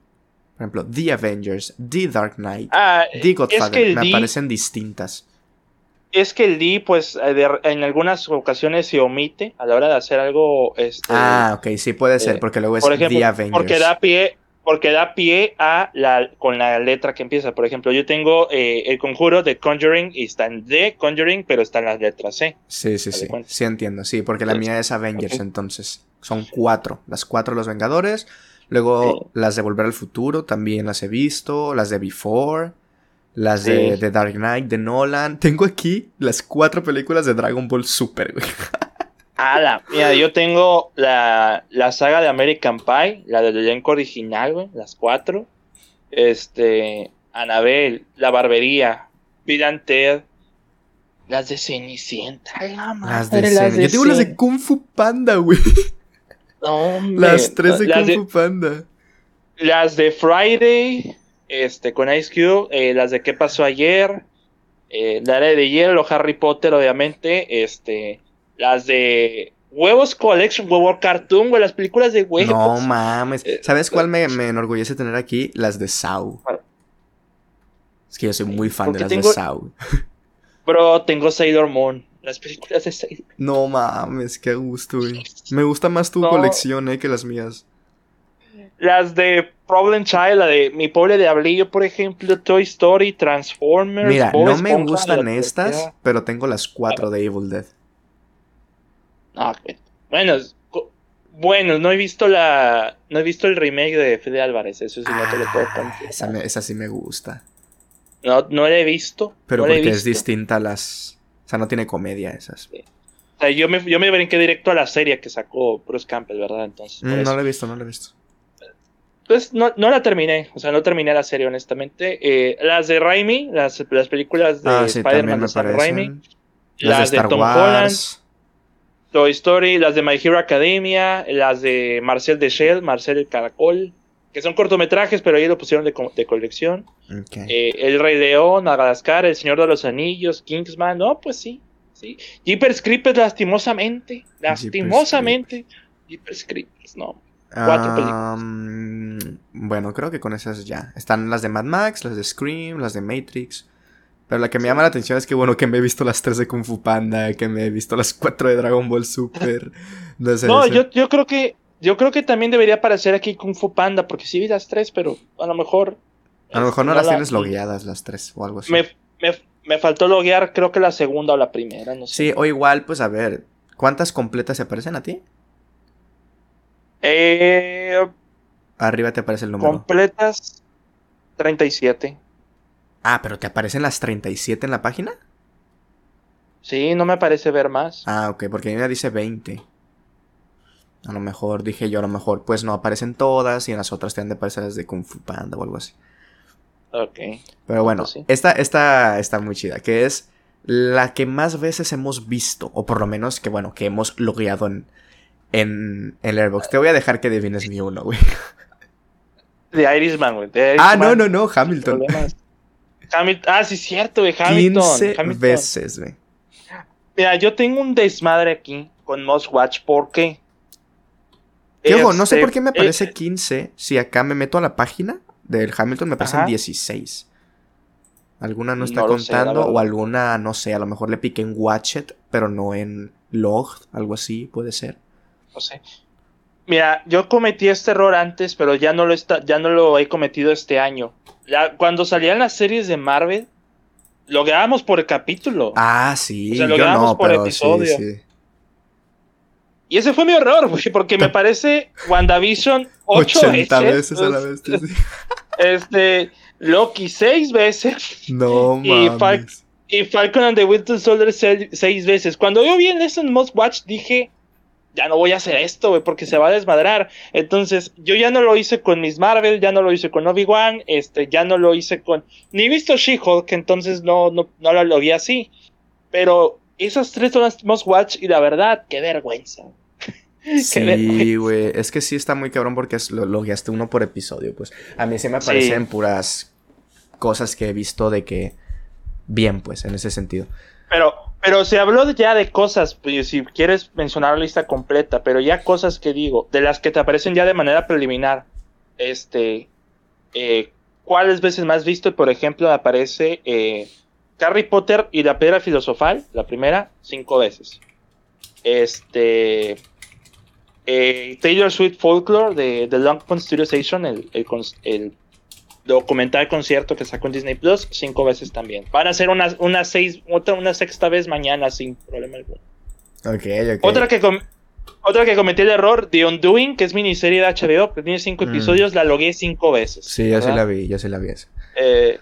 por ejemplo, The Avengers, The Dark Knight, ah, The Godfather, me aparecen distintas es que el D, pues, eh, en algunas ocasiones se omite a la hora de hacer algo. Este, ah, ok, sí puede ser, eh, porque luego es por ejemplo, The Avengers. Porque da pie, porque da pie a la con la letra que empieza. Por ejemplo, yo tengo eh, el conjuro de Conjuring y está en D, Conjuring, pero están las letras C. Sí, sí, sí. Sí entiendo, sí, porque la mía es Avengers, entonces. Son cuatro. Las cuatro los Vengadores. Luego las de Volver al Futuro también las he visto. Las de Before. Las de, Dark Knight, de Nolan. Tengo aquí las cuatro películas de Dragon Ball Super, güey. Ah, mira, yo tengo la, la saga de American Pie, la del elenco original, güey, las cuatro. Este, Anabel, La Barbería, Ted, las de Cenicienta, la madre, las de, Yo tengo las de Kung Fu Panda, güey. No, Las tres de Kung Fu Panda. Las de Friday, este, con Ice Cube, eh, las de qué pasó ayer, eh, la de hielo, Harry Potter, obviamente, este, las de Huevos Collection, Huevo Cartoon, güey, las películas de huevos. No mames. Eh, ¿Sabes cuál me, enorgullece tener aquí? Las de Saw. Es que yo soy muy fan de las de Saw. Bro, tengo Sailor Moon. Las películas de Sailor No mames, qué gusto, güey. Me gusta más tu colección, eh, que las mías. Las de Problem Child, la de Mi Pobre Diablillo, por ejemplo, Toy Story, Transformers. Mira, no me gustan estas, pero tengo las cuatro de Evil Dead. Ah, bueno, bueno, no he visto la. No he visto el remake de Fede Álvarez, eso sí no te lo puedo contar. Esa, esa, sí me gusta. No, no la he visto. Pero porque es distinta a las. O sea, no tiene comedia esas. O sea, yo me, yo me brinqué directo a la serie que sacó Bruce Campbell, ¿verdad? Entonces, mm, no la he visto, no la he visto. Pues no, no la terminé, o sea, no terminé la serie, honestamente. Eh, las de Raimi, las, las películas de ah, sí, Spider-Man de Sam Raimi, las, de, Tom Holland, Toy Story, las de My Hero Academia, las de Marcel de Shell, Marcel el Caracol, que son cortometrajes, pero ahí lo pusieron de, de colección. Eh, el Rey León, Madagascar, El Señor de los Anillos, Kingsman, no, pues sí, sí. Jeepers Creepers, lastimosamente, lastimosamente, Jeepers Creepers, no. Cuatro películas. Bueno, creo que con esas ya. Están las de Mad Max, las de Scream, las de Matrix. Pero la que me llama la atención es que, bueno, que me he visto las tres de Kung Fu Panda, que me he visto las cuatro de Dragon Ball Super. No, yo, yo creo que yo creo que también debería aparecer aquí Kung Fu Panda, porque sí vi las tres, pero a lo mejor. A lo mejor no, las tienes logueadas las tres o algo así. Me, me, me, faltó loguear, creo que la segunda o la primera, no sé. Sí, o igual, pues a ver, ¿cuántas completas se aparecen a ti? Eh, Arriba te aparece el número. Completas 37. Ah, pero ¿te aparecen las 37 en la página? Sí, no me parece ver más. Ah, ok, porque a mí me dice 20. A lo mejor dije yo, a lo mejor pues no aparecen todas y en las otras te han de aparecer las de Kung Fu Panda o algo así. Ok. Pero bueno, esta, esta está muy chida, que es la que más veces hemos visto, o por lo menos que bueno, que hemos logueado en, en, el Airbox. Te voy a dejar que adivines mi uno, güey. De Irishman, güey. Ah, no, no, no, Hamilton. Hamilton. Ah, sí, cierto, güey. Hamilton. 15 veces, güey. Mira, yo tengo un desmadre aquí con Most Watch porque. ¿Qué no sé por qué me este, aparece 15 eh, si acá me meto a la página del Hamilton me aparecen 16. Alguna no está contando o alguna, no sé, a lo mejor le piqué en Watchet, pero no en Log, algo así, puede ser no sé. Mira, yo cometí este error antes, pero ya no lo está, ya no lo he cometido este año. Ya, cuando salían las series de Marvel, lo grabamos por capítulo. Ah, sí. O sea, lo grabamos por episodio. Y ese fue mi error, güey, porque me parece WandaVision 8 80 veces. a la vez. Este, Loki 6 veces. No, y, y Falcon and the Winter Soldier 6 veces. Cuando yo vi en Lesson Most Watch, dije, ya no voy a hacer esto, güey, porque se va a desmadrar. Entonces, yo ya no lo hice con Miss Marvel, ya no lo hice con Obi-Wan, este, ya no lo hice con. Ni visto She-Hulk, entonces no, no, no lo vi así. Pero esas tres son las most watch y la verdad, qué vergüenza. sí, güey. Es que sí está muy cabrón porque lo, lo guiaste uno por episodio. Pues a mí se me aparecen puras cosas que he visto de que. Bien, pues, en ese sentido. Pero, pero se habló ya de cosas, pues, si quieres mencionar la lista completa, pero ya cosas que digo, de las que te aparecen ya de manera preliminar. Este, eh, ¿cuáles veces más visto? Por ejemplo, aparece eh, Harry Potter y la piedra filosofal, la primera, cinco veces. Este, eh, Taylor Swift Folklore de, The Long Pond Studio Station, el, el, el documental concierto que sacó en Disney Plus cinco veces también. Van a hacer una, una, seis, otra, una sexta vez mañana sin problema alguno. Ok, ok. Otra que, otra que cometí el error, The Undoing, que es miniserie de HBO, que tiene cinco mm. episodios, la logué cinco veces. Sí, ya se la vi, ya se la vi esa. Eh,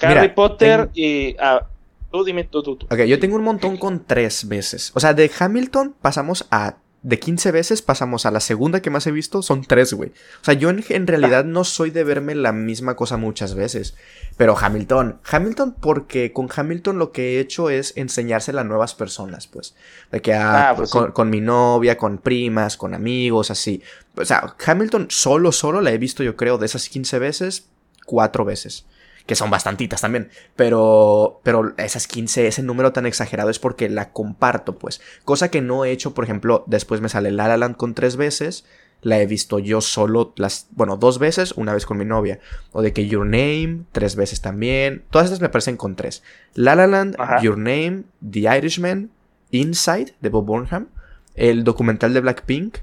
Harry Potter y... Ah, tú dime, tú, tú, tú. Ok, yo tengo un montón con tres veces. O sea, de Hamilton pasamos a de 15 veces pasamos a la segunda que más he visto, son 3, güey. O sea, yo en, realidad no soy de verme la misma cosa muchas veces. Pero Hamilton, Hamilton porque con Hamilton lo que he hecho es enseñársela a nuevas personas, pues. De que ah, pues con, mi novia, con primas, con amigos, así. O sea, Hamilton solo, solo la he visto yo creo de esas 15 veces, 4 veces que son bastantitas también, pero, pero esas 15, ese número tan exagerado es porque la comparto, pues. Cosa que no he hecho, por ejemplo, después me sale La La Land con tres veces, la he visto yo solo las, bueno, dos veces, una vez con mi novia. O de que Your Name, tres veces también. Todas estas me parecen con tres. La La Land, Your Name, The Irishman, Inside, de Bob Burnham, el documental de Blackpink,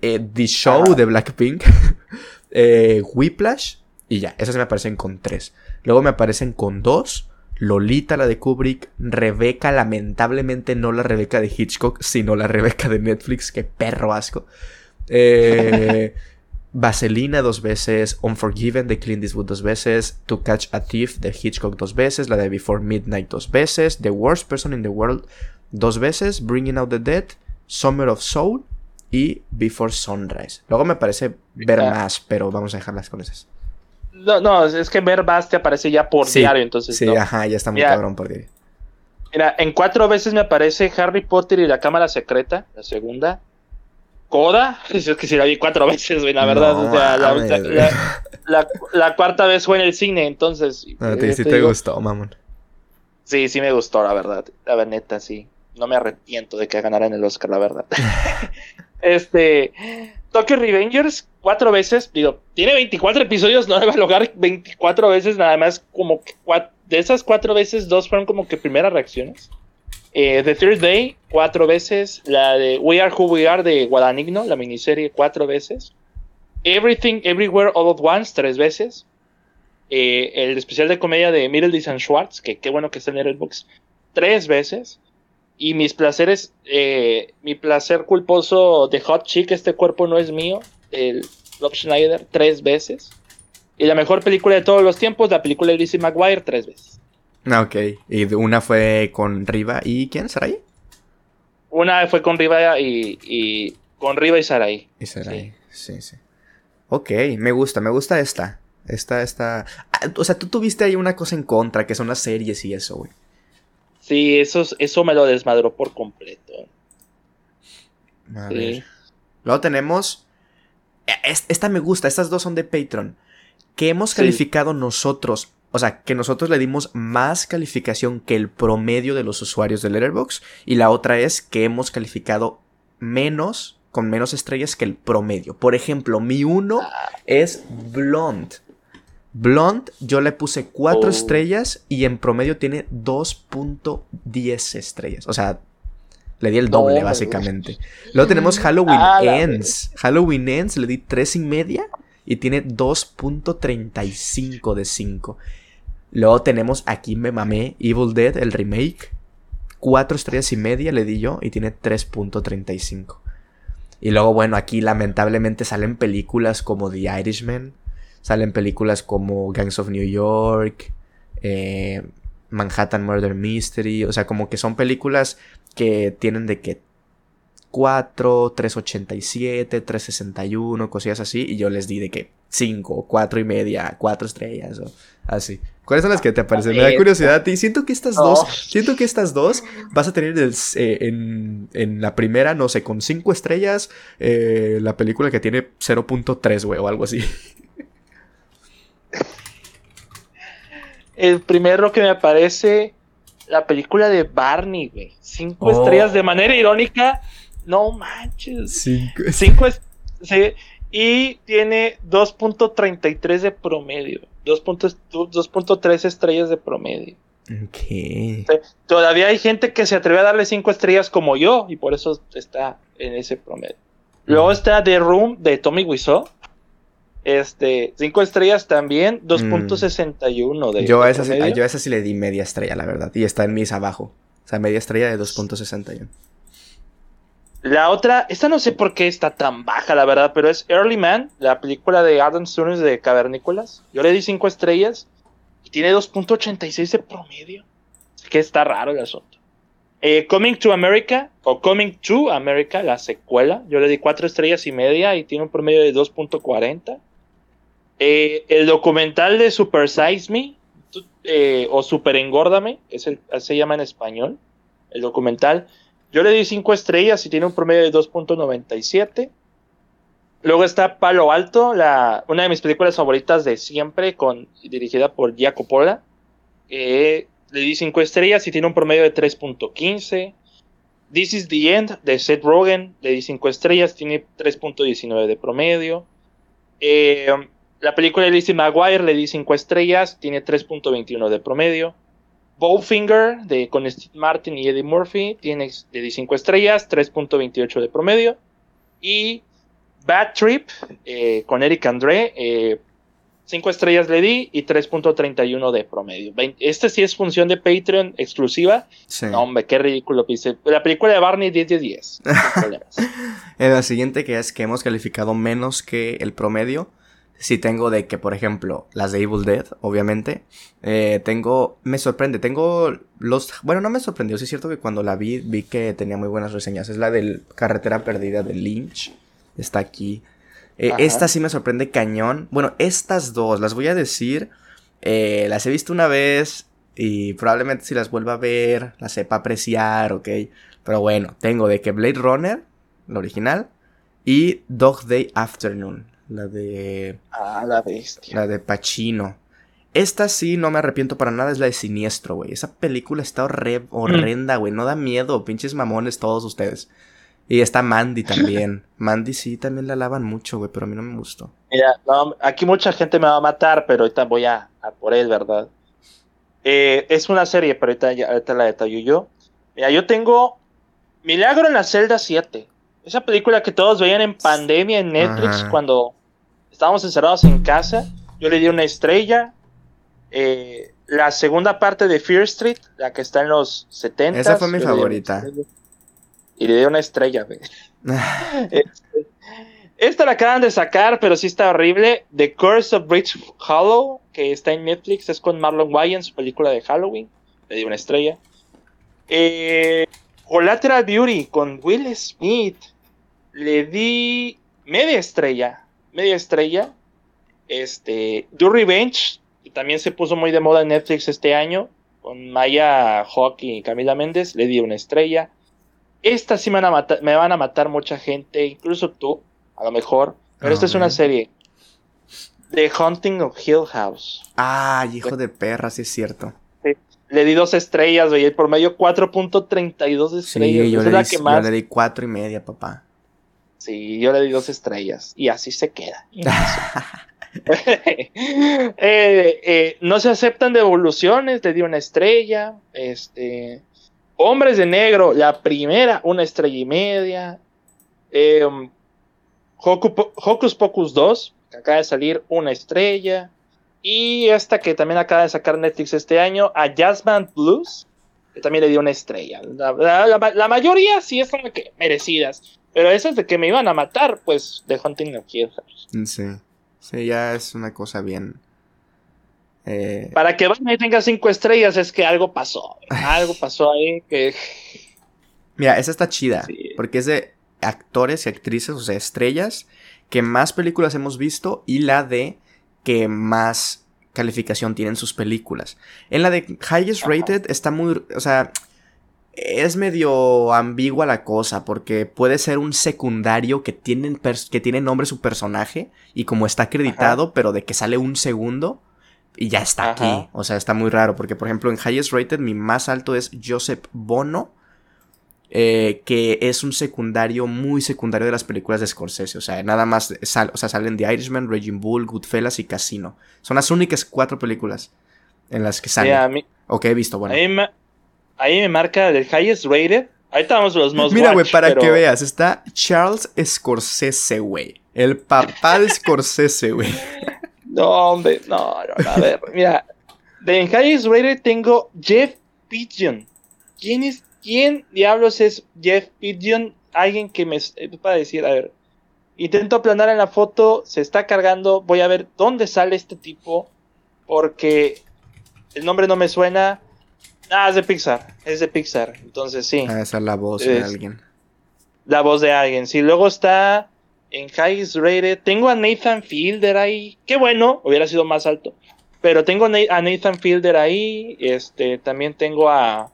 eh, The Show de Blackpink, eh, Whiplash, y ya, esas me aparecen con tres. Luego me aparecen con dos. Lolita, la de Kubrick. Rebeca, lamentablemente no la Rebeca de Hitchcock, sino la Rebeca de Netflix. Qué perro asco. Eh, Vaselina dos veces. Unforgiven de Clint Eastwood dos veces. To Catch a Thief de Hitchcock dos veces. La de Before Midnight dos veces. The Worst Person in the World dos veces, Bringing Out the Dead, Summer of Soul y Before Sunrise. Luego me parece ver más, pero vamos a dejarlas con esas. No, no, es que ver te aparece ya por Sí, diario, entonces Sí, no. ajá, ya está muy Mira. cabrón por diario. Mira, en cuatro veces me aparece Harry Potter y la Cámara Secreta, la segunda. Coda, es que sí la vi cuatro veces, güey, la verdad. No o sea, la, la- la- cuarta vez fue en el cine, entonces. Eh, sí te te digo, gustó, mamón. Sí, sí me gustó, la verdad. La verdad, neta, sí. No me arrepiento de que ganara en el Oscar, la verdad. este. Tokyo Revengers, cuatro veces. Digo, tiene 24 episodios, no a lograr 24 veces, nada más como que de esas cuatro veces, dos fueron como que primeras reacciones. Eh, The Third Day, cuatro veces. La de We Are Who We Are de Guadagnino, la miniserie, cuatro veces. Everything, Everywhere, All at Once, tres veces. Eh, el especial de comedia de Middleditch and Schwartz, que qué bueno que está en Letterboxd, tres veces. Y mis placeres, eh, mi placer culposo de Hot Chick, este cuerpo no es mío, el Rob Schneider, tres veces. Y la mejor película de todos los tiempos, la película de Lizzie McGuire, tres veces. Ah, ok. Y una fue con Riva. ¿Y quién? ¿Sarai? Una fue con Riva y, y con Riva y Sarai. Y Sarai. Sí. sí, Ok, me gusta, me gusta esta. Esta, esta. Ah, o sea, tú tuviste ahí una cosa en contra, que son las series y eso, güey. Sí, eso, eso me lo desmadró por completo. A Sí. ver. Luego tenemos. es- Esta me gusta, estas dos son de Patreon. Que hemos Sí. calificado nosotros. O sea, que nosotros le dimos más calificación que el promedio de los usuarios de Letterboxd. Y la otra es que hemos calificado menos, con menos estrellas que el promedio. Por ejemplo, mi uno Ah. es Blonde. Blonde, yo le puse 4 Oh. estrellas y en promedio tiene 2.10 estrellas. O sea, le di el doble, me básicamente. Luego tenemos Halloween Ah, Ends. Halloween Ends le di 3 y media y tiene 2.35 de 5. Luego tenemos aquí me mamé Evil Dead, el remake. 4 estrellas y media le di yo y tiene 3.35. Y luego, bueno, aquí lamentablemente salen películas como The Irishman. Salen películas como Gangs of New York. eh, Manhattan Murder Mystery. O sea, como que son películas que tienen de que 4, 387, 361, cosillas así. Y yo les di de que 5, 4 y media, 4 estrellas o así. ¿Cuáles son las que te aparecen? Me da curiosidad a ti. Siento que estas dos, siento que estas dos vas a tener el- eh, en, en la primera, no sé, con 5 estrellas, eh, la película que tiene 0.3, güey, o algo así. El primero que me aparece, la película de Barney, güey. Cinco Oh. estrellas de manera irónica. No manches. 5. Cinco es- sí, y tiene 2.33 de promedio. 2.3 2.3 estrellas de promedio. Ok. Todavía hay gente que se atreve a darle 5 estrellas como yo y por eso está en ese promedio. Luego está The Room de Tommy Wiseau. Este, 5 estrellas también, 2.61 de Yo a, esa, yo a esa sí le di media estrella, la verdad. Y está en mis abajo. O sea, media estrella de 2.61. La otra, esta no sé por qué está tan baja, la verdad, pero es Early Man, la película de Adam Stunes de Cavernícolas. Yo le di 5 estrellas y tiene 2.86 de promedio. Así que está raro el asunto. Eh, Coming to America, o Coming to America, la secuela, yo le di 4 estrellas y media y tiene un promedio de 2.40. Eh, el documental de Super Size Me, eh, o Super Engórdame, es el, se llama en español, el documental. Yo le di 5 estrellas y tiene un promedio de 2.97. Luego está Palo Alto, la, una de mis películas favoritas de siempre, con, dirigida por Giacopola. Eh, le di 5 estrellas y tiene un promedio de 3.15. This is the End de Seth Rogen, le di 5 estrellas, tiene 3.19 de promedio. Eh, la película de Lizzie McGuire le di 5 estrellas, tiene 3.21 de promedio. Bowfinger de, con Steve Martin y Eddie Murphy tiene de 5 estrellas, 3.28 de promedio. Y Bad Trip eh, con Eric André, 5 estrellas le di y 3.31 de promedio. Este sí es función de Patreon exclusiva. Sí. No, hombre, qué ridículo. La película de Barney 10 de 10. sin problemas. En la siguiente, que es que hemos calificado menos que el promedio, sí tengo de que, por ejemplo, las de Evil Dead, obviamente. Eh, tengo, me sorprende, tengo los, bueno, no me sorprendió, sí es cierto que cuando la vi, vi que tenía muy buenas reseñas. Es la del Carretera Perdida de Lynch. Está aquí. Eh, esta sí me sorprende cañón. Bueno, estas dos, las voy a decir. Eh, las he visto una vez y probablemente si las vuelva a ver, las sepa apreciar, ok. Pero bueno, tengo de que Blade Runner, la original, y Dog Day Afternoon, la de. Ah, la bestia. La de Pacino. Esta sí no me arrepiento para nada, es la de Siniestro, güey. Esa película está mm. horrenda, güey. No da miedo, pinches mamones todos ustedes. Y está Mandy también. Mandy sí, también la alaban mucho, güey, pero a mí no me gustó. Mira, aquí mucha gente me va a matar, pero ahorita voy a, por él, ¿verdad? Eh, es una serie, pero ahorita, ahorita la detallo yo. Mira, yo tengo Milagro en la celda 7. Esa película que todos veían en pandemia en Netflix cuando estábamos encerrados en casa. Yo le di una estrella. Eh, la segunda parte de Fear Street, la que está en los 70. Esa fue mi favorita. Y le di una estrella. Este, esta la acaban de sacar, pero sí está horrible. The Curse of Bridge Hollow, que está en Netflix, es con Marlon Wayans, su película de Halloween. Le di una estrella. Eh, Collateral Beauty con Will Smith le di media estrella. Media estrella. Este. Do Revenge. Que también se puso muy de moda en Netflix este año. Con Maya Hawk y Camila Méndez. Le di una estrella. Esta sí me van a matar, me van a matar mucha gente. Incluso tú. A lo mejor. Pero esta es una serie. The Hunting of Hill House. Ah, hijo de perra, sí es cierto. Le di dos estrellas, güey. Por medio 4.32 estrellas. Sí, yo, le, di, yo le di cuatro y media, papá. Sí, yo le di dos estrellas. Y así se queda. Eh, eh, no se aceptan devoluciones, le di una estrella. Este. Hombres de Negro, la primera, una estrella y media. Eh, Hocus Pocus 2, que acaba de salir, una estrella. Y esta que también acaba de sacar Netflix este año, a Jazzman Blues, también le dio una estrella. La, mayoría sí es como que merecidas. Pero esas de que me iban a matar, pues de Hunting of Hill Sí. Sí, ya es una cosa bien. Eh... Para que Batman tenga cinco estrellas es que algo pasó. algo pasó ahí que. Mira, esa está chida. Porque es de actores y actrices, o sea, estrellas, que más películas hemos visto y la de que más calificación tienen sus películas. En la de Highest Rated está muy, o sea, es medio ambigua la cosa porque puede ser un secundario que tiene, que tiene nombre su personaje y como está acreditado, pero de que sale un segundo y ya está aquí. O sea, está muy raro porque, por ejemplo, en Highest Rated mi más alto es Joseph Bono eh, que es un secundario muy secundario de las películas de Scorsese. O sea, nada más o sea, salen The Irishman, Raging Bull, Goodfellas y Casino. Son las únicas cuatro películas en las que salen. o que he visto, bueno. Ahí me, marca el highest rated. Ahí estamos los most Mira, güey, para que veas, está Charles Scorsese, güey. El papá de Scorsese, güey. No, hombre, no, no, a ver, mira. De highest rated tengo Jeff Pigeon. ¿Quién es ¿Quién diablos es Jeff Pigeon? Alguien que me para decir, a ver, intento aplanar en la foto, se está cargando, voy a ver dónde sale este tipo, porque el nombre no me suena. Ah, es de Pixar, es de Pixar, entonces sí. Ah, esa es la voz de alguien. La voz de alguien, sí. Luego está en Highest Rated. Tengo a Nathan Fielder ahí. Qué bueno, hubiera sido más alto. Pero tengo a Nathan Fielder ahí. Este, también tengo a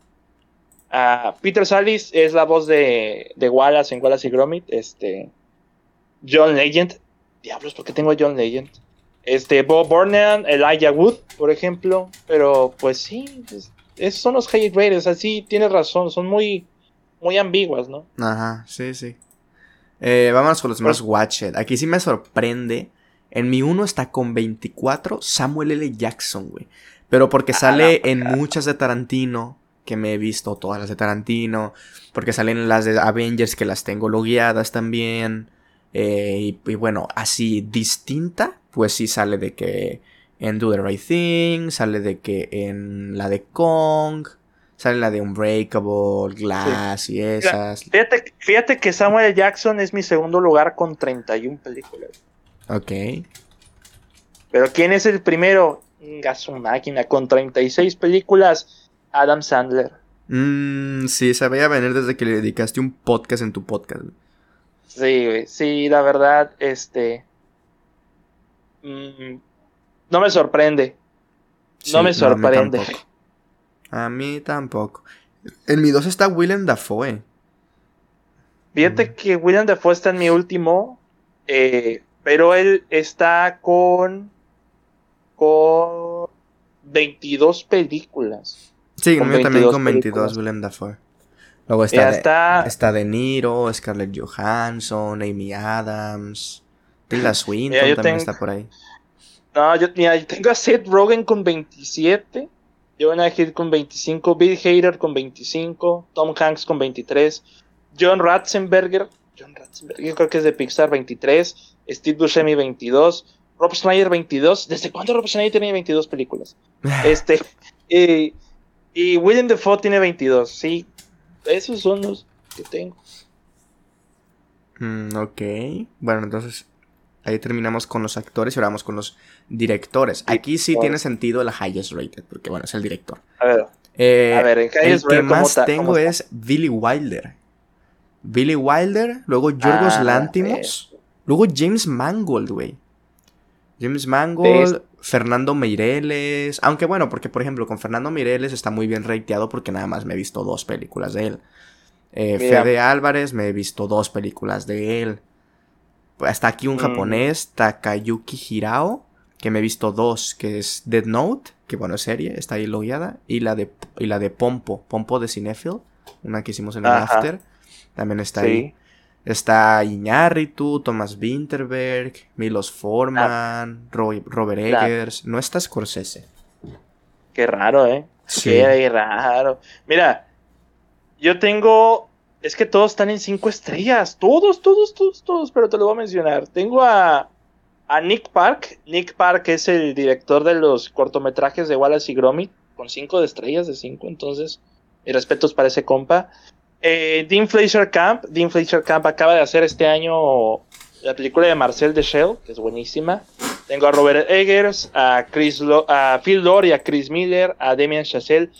Peter Salis es la voz de, de, Wallace en Wallace y Gromit. Este, John Legend. Diablos, ¿por qué tengo a John Legend? Este, Bob Burnham, Elijah Wood, por ejemplo. Pero pues sí, esos son los high raters. Así tienes razón, son muy, muy ambiguas, ¿no? Ajá, sí, sí. Eh, vamos con los más Watched. Aquí sí me sorprende. En mi uno está con 24 Samuel L. Jackson, güey. Pero porque ah, sale en muchas de Tarantino que me he visto todas las de Tarantino, porque salen las de Avengers que las tengo logueadas también. Eh, y, bueno, así distinta, pues sí sale de que en Do the Right Thing, sale de que en la de Kong, sale la de Unbreakable, Glass y esas. Fíjate, fíjate que Samuel Jackson es mi segundo lugar con 31 películas. Ok. Pero ¿quién es el primero? Gas máquina, con 36 películas, Adam Sandler. Mmm, sí, sabía venir desde que le dedicaste un podcast en tu podcast. Sí, güey, sí, la verdad, este... Mm, no me sorprende. no me sorprende. a, mí tampoco. En mi 2 está Willem Dafoe. Fíjate mm. que Willem Dafoe está en mi último, eh, pero él está con con 22 películas. Sí, con también con 22 Willem Dafoe. Luego está, está... De, Niro, Scarlett Johansson, Amy Adams, Tilda Swinton también está por ahí. No, yo, tengo a Seth Rogen con 27, Jonah Hill con 25, Bill Hader con 25, Tom Hanks con 23, John Ratzenberger, John Ratzenberger, yo creo que es de Pixar 23, Steve Buscemi 22, Rob Schneider 22. ¿Desde cuándo Rob Schneider tiene 22 películas? este, y, y William Defoe tiene 22, sí. Esos son los que tengo. Mm, ok. Bueno, entonces ahí terminamos con los actores y ahora vamos con los directores. Aquí sí tiene sentido el highest rated, porque bueno, es el director. A ver. Eh, a ver, ¿en el que más tengo es Billy Wilder. Billy Wilder, luego Yorgos ah, Lantimos, luego James Mangold, güey. James Mangold, Fernando Meireles. Aunque bueno, porque por ejemplo con Fernando Meireles está muy bien reiteado porque nada más me he visto dos películas de él. Eh, Fede Álvarez, me he visto dos películas de él. Hasta aquí un mm. japonés, Takayuki Hirao, que me he visto dos, que es Dead Note, que bueno, es serie, está ahí logueada, y la de, y la de Pompo, Pompo de Cinefield, una que hicimos en el After, también está ahí. Está Iñárritu, Thomas Winterberg, Milos Forman, Robert Eggers. No está Scorsese. Qué raro, ¿eh? Sí. Qué raro. Mira, yo tengo. Es que todos están en cinco estrellas. Todos, todos, todos, todos. Pero te lo voy a mencionar. Tengo a, a Nick Park. Nick Park es el director de los cortometrajes de Wallace y Gromit. Con cinco de estrellas de cinco. Entonces, mis respetos para ese compa. Eh, Dean Fleischer Camp. Dean Fleischer Camp acaba de hacer este año la película de Marcel de Shell, que es buenísima. Tengo a Robert Eggers, a, Chris a Phil Lord y a Chris Miller, a Demian Chazelle,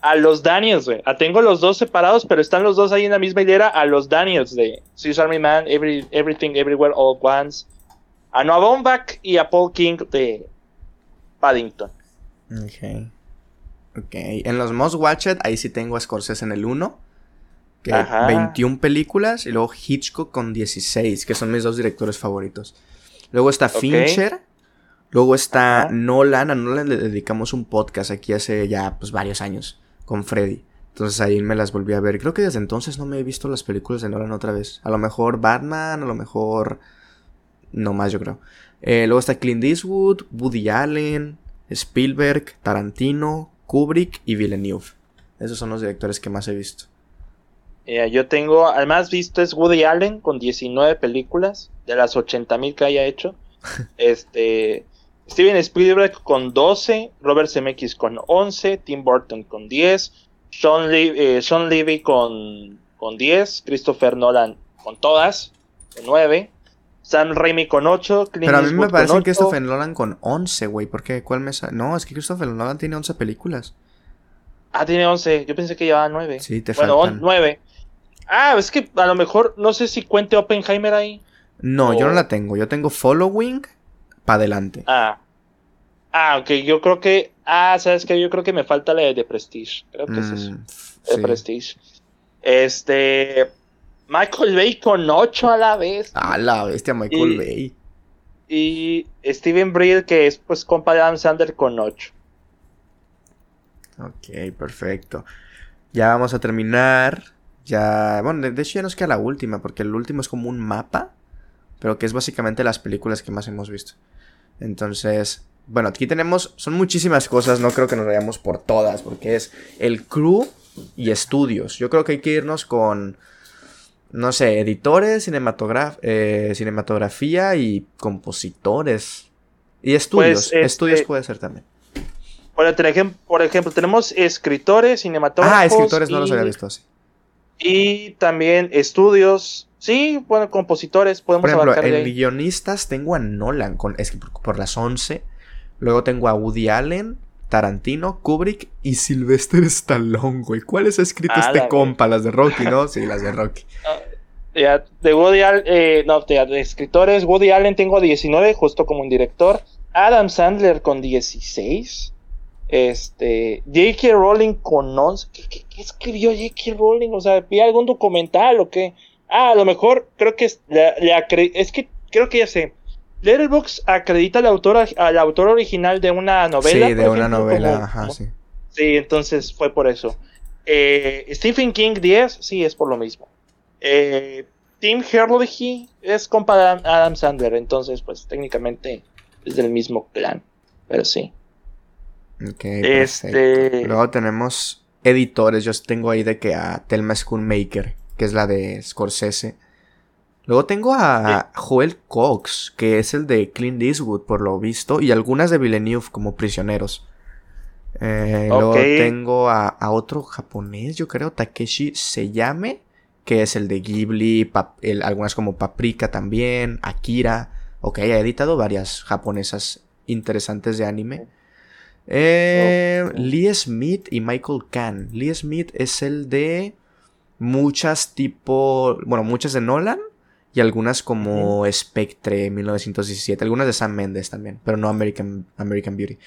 a los Daniels, güey. Tengo los dos separados, pero están los dos ahí en la misma hilera. A los Daniels de Swiss Army Man, Everything Everywhere All Once. A Noah Baumbach y a Paul King de Paddington. Ok. Ok. En los Most Watched, ahí sí tengo a Scorsese en el 1 que 21 películas y luego Hitchcock con 16, que son mis dos directores favoritos. Luego está Fincher, luego está Nolan, a Nolan le dedicamos un podcast aquí hace ya pues varios años con Freddy. Entonces ahí me las volví a ver. Creo que desde entonces no me he visto las películas de Nolan otra vez. A lo mejor Batman, a lo mejor... No más yo creo. Eh, luego está Clint Eastwood, Woody Allen, Spielberg, Tarantino, Kubrick y Villeneuve. Esos son los directores que más he visto. Eh, yo tengo, al más visto es Woody Allen con 19 películas, de las 80 mil que haya hecho. este, Steven Spielberg con 12, Robert Zemeckis con 11, Tim Burton con 10, Sean, eh, Levy con, con 10, Christopher Nolan con todas, con 9, Sam Raimi con 8, Clint Pero a mí me parece que Christopher Nolan con 11, güey, ¿por qué? ¿Cuál me No, es que Christopher Nolan tiene 11 películas. Ah, tiene 11, yo pensé que llevaba 9. Sí, te bueno, faltan. 9. Ah, es que a lo mejor no sé si cuente Oppenheimer ahí. No, yo no la tengo. Yo tengo Following para adelante. Ah. Ah, ok. Yo creo que. Ah, sabes que yo creo que me falta la de Prestige. Creo que es eso. Mm, de Prestige. Este. Michael Bay con 8 a la vez. Ah, la bestia, Michael Bay. Y Steven Brill, que es pues compa de Adam Sander con 8. Ok, perfecto. Ya vamos a terminar ya, bueno, de hecho ya nos queda la última, porque el último es como un mapa, pero que es básicamente las películas que más hemos visto. Entonces, bueno, aquí tenemos, son muchísimas cosas, no creo que nos vayamos por todas, porque es el crew y estudios. Yo creo que hay que irnos con, no sé, editores, eh, cinematografía y compositores. Y estudios, pues, estudios este, puede ser también. Por, ejemplo, tenemos escritores, cinematógrafos. Ah, escritores no los había visto así. Y también estudios. Sí, bueno, compositores, podemos Por ejemplo, en guionistas tengo a Nolan, con, es que por, las 11 Luego tengo a Woody Allen, Tarantino, Kubrick y Sylvester Stallone, güey. ¿Cuáles ha escrito Ah, este la compa? Las de Rocky, ¿no? Sí, las de Rocky. Ah, ya, de Woody Allen, eh, no, de, de escritores, Woody Allen tengo 19, justo como un director. Adam Sandler con 16. Este, J.K. Rowling con 11. ¿Qué, qué- qué escribió J.K. Rowling? O sea, ¿vi algún documental o qué? Ah, a lo mejor creo que es, acre- es que creo que ya sé. Letterboxd acredita al autor, al autor original de una novela. sí, de una novela, como- ajá, como- sí. Sí, entonces fue por eso. Eh, Stephen King 10, sí, es por lo mismo. Eh, Tim Herlihy es compa de Adam Sandler, entonces pues técnicamente es del mismo clan, pero sí. Ok, Este- perfecto. Luego tenemos editores. Yo tengo ahí de que a Thelma Schoonmaker, que es la de Scorsese. Luego tengo a Joel Cox, que es el de Clint Eastwood, por lo visto, y algunas de Villeneuve como prisioneros. Eh, Luego tengo a, a otro japonés, yo creo, Takeshi Seyame, que es el de Ghibli, pap- el- algunas como Paprika también, Akira. Ok, ha editado varias japonesas interesantes de anime. Eh, Ok. Lee Smith y Michael Kahn. Lee Smith es el de muchas tipo, bueno, muchas de Nolan y algunas como Spectre 1917, algunas de Sam Mendes también, pero no American, American Beauty.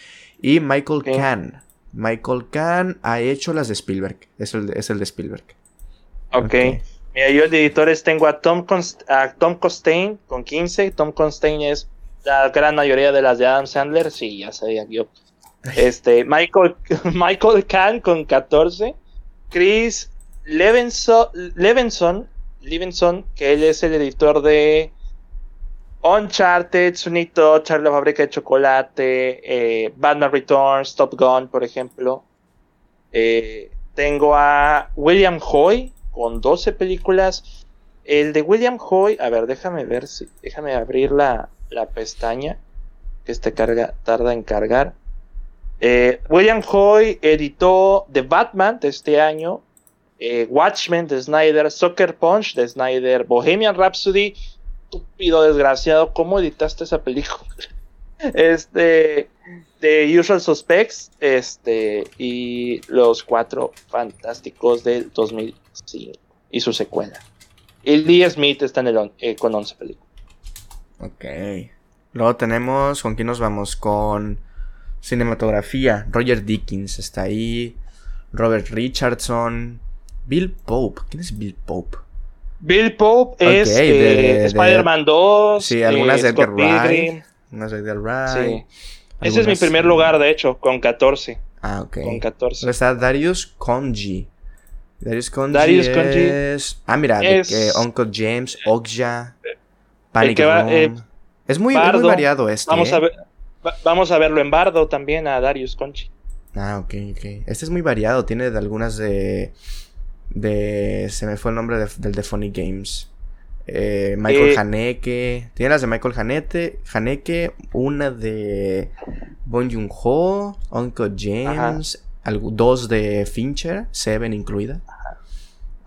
Y Michael. Kahn. Michael Kahn ha hecho las de Spielberg, es el de, es el de Spielberg. Ok. Ok. Mira, yo de editores tengo a Tom, Const- a Tom Costain con 15. Tom Costain es la gran mayoría de las de Adam Sandler. Sí, ya sabía yo. Este, Michael, Michael Kahn con 14. Chris Levinson, Levinson, Levinson, que él es el editor de Uncharted, Sunito, Charlie la fábrica de chocolate, eh, Batman Returns, Top Gun, por ejemplo. Eh, tengo a William Hoy con 12 películas. El de William Hoy, a ver, déjame ver si, déjame abrir la, la pestaña que este carga, tarda en cargar. Eh, William Hoy editó The Batman de este año, eh, Watchmen de Snyder, Soccer Punch de Snyder, Bohemian Rhapsody. Estúpido desgraciado, ¿cómo editaste esa película? Este, The Usual Suspects, este, y Los Cuatro Fantásticos del 2005 y su secuela. Y Lee Smith está en el on- eh, con 11 películas. Ok. Luego tenemos, ¿con quién nos vamos? Con cinematografía. Roger Dickens está ahí. Robert Richardson. Bill Pope. ¿Quién es Bill Pope? Bill Pope es eh, de- de- Spider-Man 2. Sí, algunas eh, de Edgar Wright. No sé, Edgar Wright. Sí. Ese es mi algunas, primer eh, lugar, de hecho, con 14. Ah, ok. Con 14. Luego está Darius Conji. Darius Conji Darius Conji es... Ah, mira, de es- Uncle James, Okja, Panic que va, Room. eh, es, muy, es muy variado este, Vamos ¿eh? a ver. Va- Vamos a verlo en Bardo también, a Darius Conchi. Ah, ok, ok. Este es muy variado. Tiene de algunas de. de. Se me fue el nombre de- del de Funny Games. Eh, Michael Eh, Haneke. Tiene las de Michael Haneke. Haneke. Una de. Bon Joon Ho. Uncle James. dos de Fincher. Seven incluida.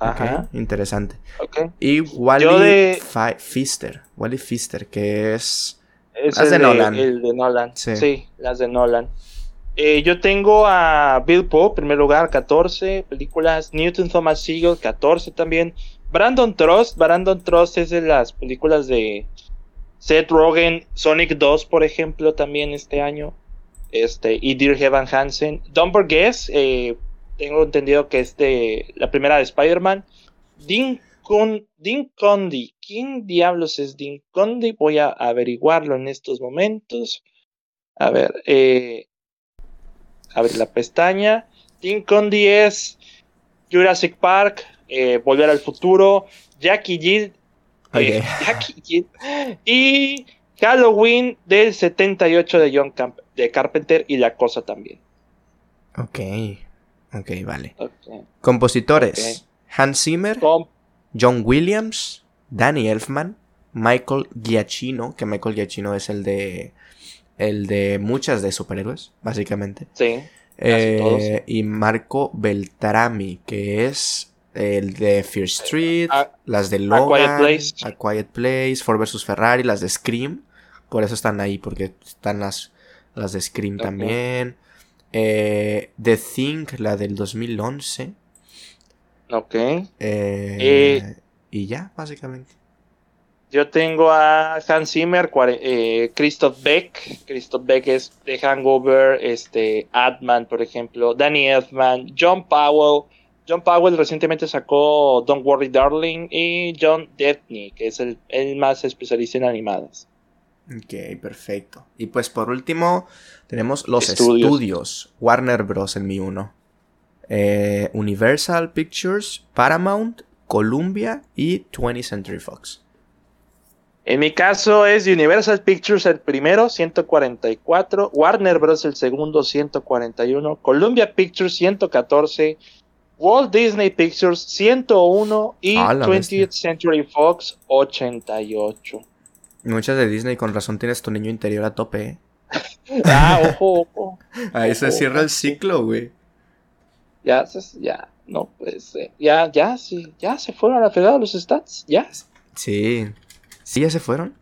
Ajá. Ok, interesante. ok. Y Wally de- Fi- Pfister. Wally Pfister, que es. Es Las el de Nolan. El de Nolan. Sí. Sí, las de Nolan. Eh, yo tengo a Bill Pope, primer lugar, 14 películas. Newton Thomas Sigel, 14 también. Brandon Trust, Brandon Trust es de las películas de Seth Rogen, Sonic 2, por ejemplo, también este año. Este, y Dear Evan Hansen. Don't Burgess, eh, tengo entendido que es de la primera de Spider-Man. Dean, Con, Dean Condy. ¿Quién diablos es Dean Condy? Voy a averiguarlo en estos momentos. A ver, eh, abre la pestaña. Dean Condy es Jurassic Park, eh, Volver al Futuro, Jackie Jill, eh, Ok. Jackie Jill, y Halloween del 78 de John Camp de Carpenter y La Cosa también. Ok. Ok, vale. Ok. Compositores: Hans Zimmer. John Williams, Danny Elfman, Michael Giacchino, que Michael Giacchino es el de el de muchas de superhéroes, básicamente. sí. Eh, y Marco Beltrami, que es el de Fear Street, A- las de A Logan, Quiet Place. A Quiet Place, Ford vs Ferrari, las de Scream. Por eso están ahí, porque están las las de Scream también. Eh, The Thing, la del 2011. Ok. Eh, Eh, y ya, básicamente. Yo tengo a Hans Zimmer, eh, Christoph Beck. Christoph Beck es de Hangover, este, Atman, por ejemplo, Danny Elfman, John Powell. John Powell recientemente sacó Don't Worry Darling y John Debney, que es el, el más especialista en animadas. Ok, perfecto. Y pues por último, tenemos los Estudios. estudios. Warner Bros. en mi uno. Eh, Universal Pictures, Paramount, Columbia y 20th Century Fox. En mi caso es Universal Pictures el primero, 144, Warner Bros. el segundo, 141, Columbia Pictures 114, Walt Disney Pictures 101 y Ah, la 20th bestia. Century Fox 88. Muchas de Disney, con razón tienes tu niño interior a tope, ¿eh? Ah, ojo, ojo. Ahí se Ojo, cierra el ciclo, güey. Ya, ya, no, pues, eh, ya, ya, sí, ya se fueron a la fregada los stats, ya. Sí. Sí, ya se fueron.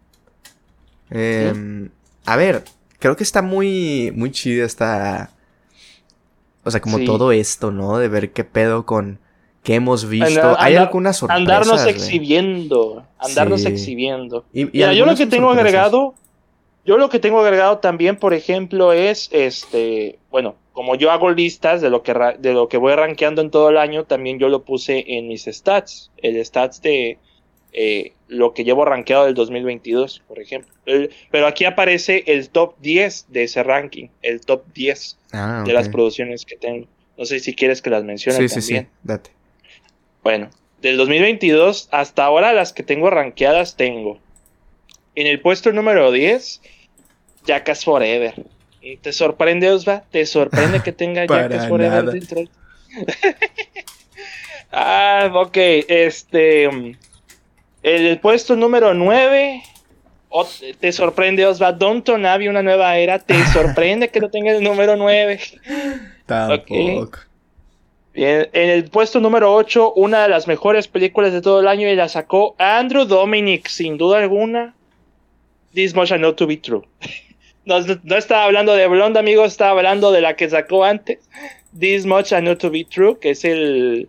Em, A ver, creo que está muy, muy chida esta... O sea, como Sí. todo esto, ¿no? De ver qué pedo con qué hemos visto. Andar- Hay algunas sorpresas, Andarnos exhibiendo, andarnos Sí. exhibiendo. Y- y Mira, yo lo que tengo sorpresas. agregado, yo lo que tengo agregado también, por ejemplo, es este, bueno, como yo hago listas de lo que de lo que voy rankeando en todo el año, también yo lo puse en mis stats, el stats de eh, lo que llevo rankeado del 2022, por ejemplo. El- pero aquí aparece el top 10 de ese ranking, el top 10 Ah, de las producciones que tengo. No sé si quieres que las mencione Sí, sí, también. sí. Date. Bueno, del 2022 hasta ahora las que tengo rankeadas tengo. En el puesto número 10, Jackass Forever. ¿Y ¿Te sorprende, Osva? ¿Te sorprende que tenga Jackass Forever dentro? ah, ok, este... El puesto número 9... ¿Te sorprende, Osva? Downton Abbey, una nueva era. ¿Te sorprende que no tenga el número 9? Tampoco. Bien, en el puesto número 8, una de las mejores películas de todo el año y la sacó Andrew Dominic, sin duda alguna. This much I know to be true. No, no estaba hablando de Blonde, amigos, estaba hablando de la que sacó antes. This much I know to be true, que es el,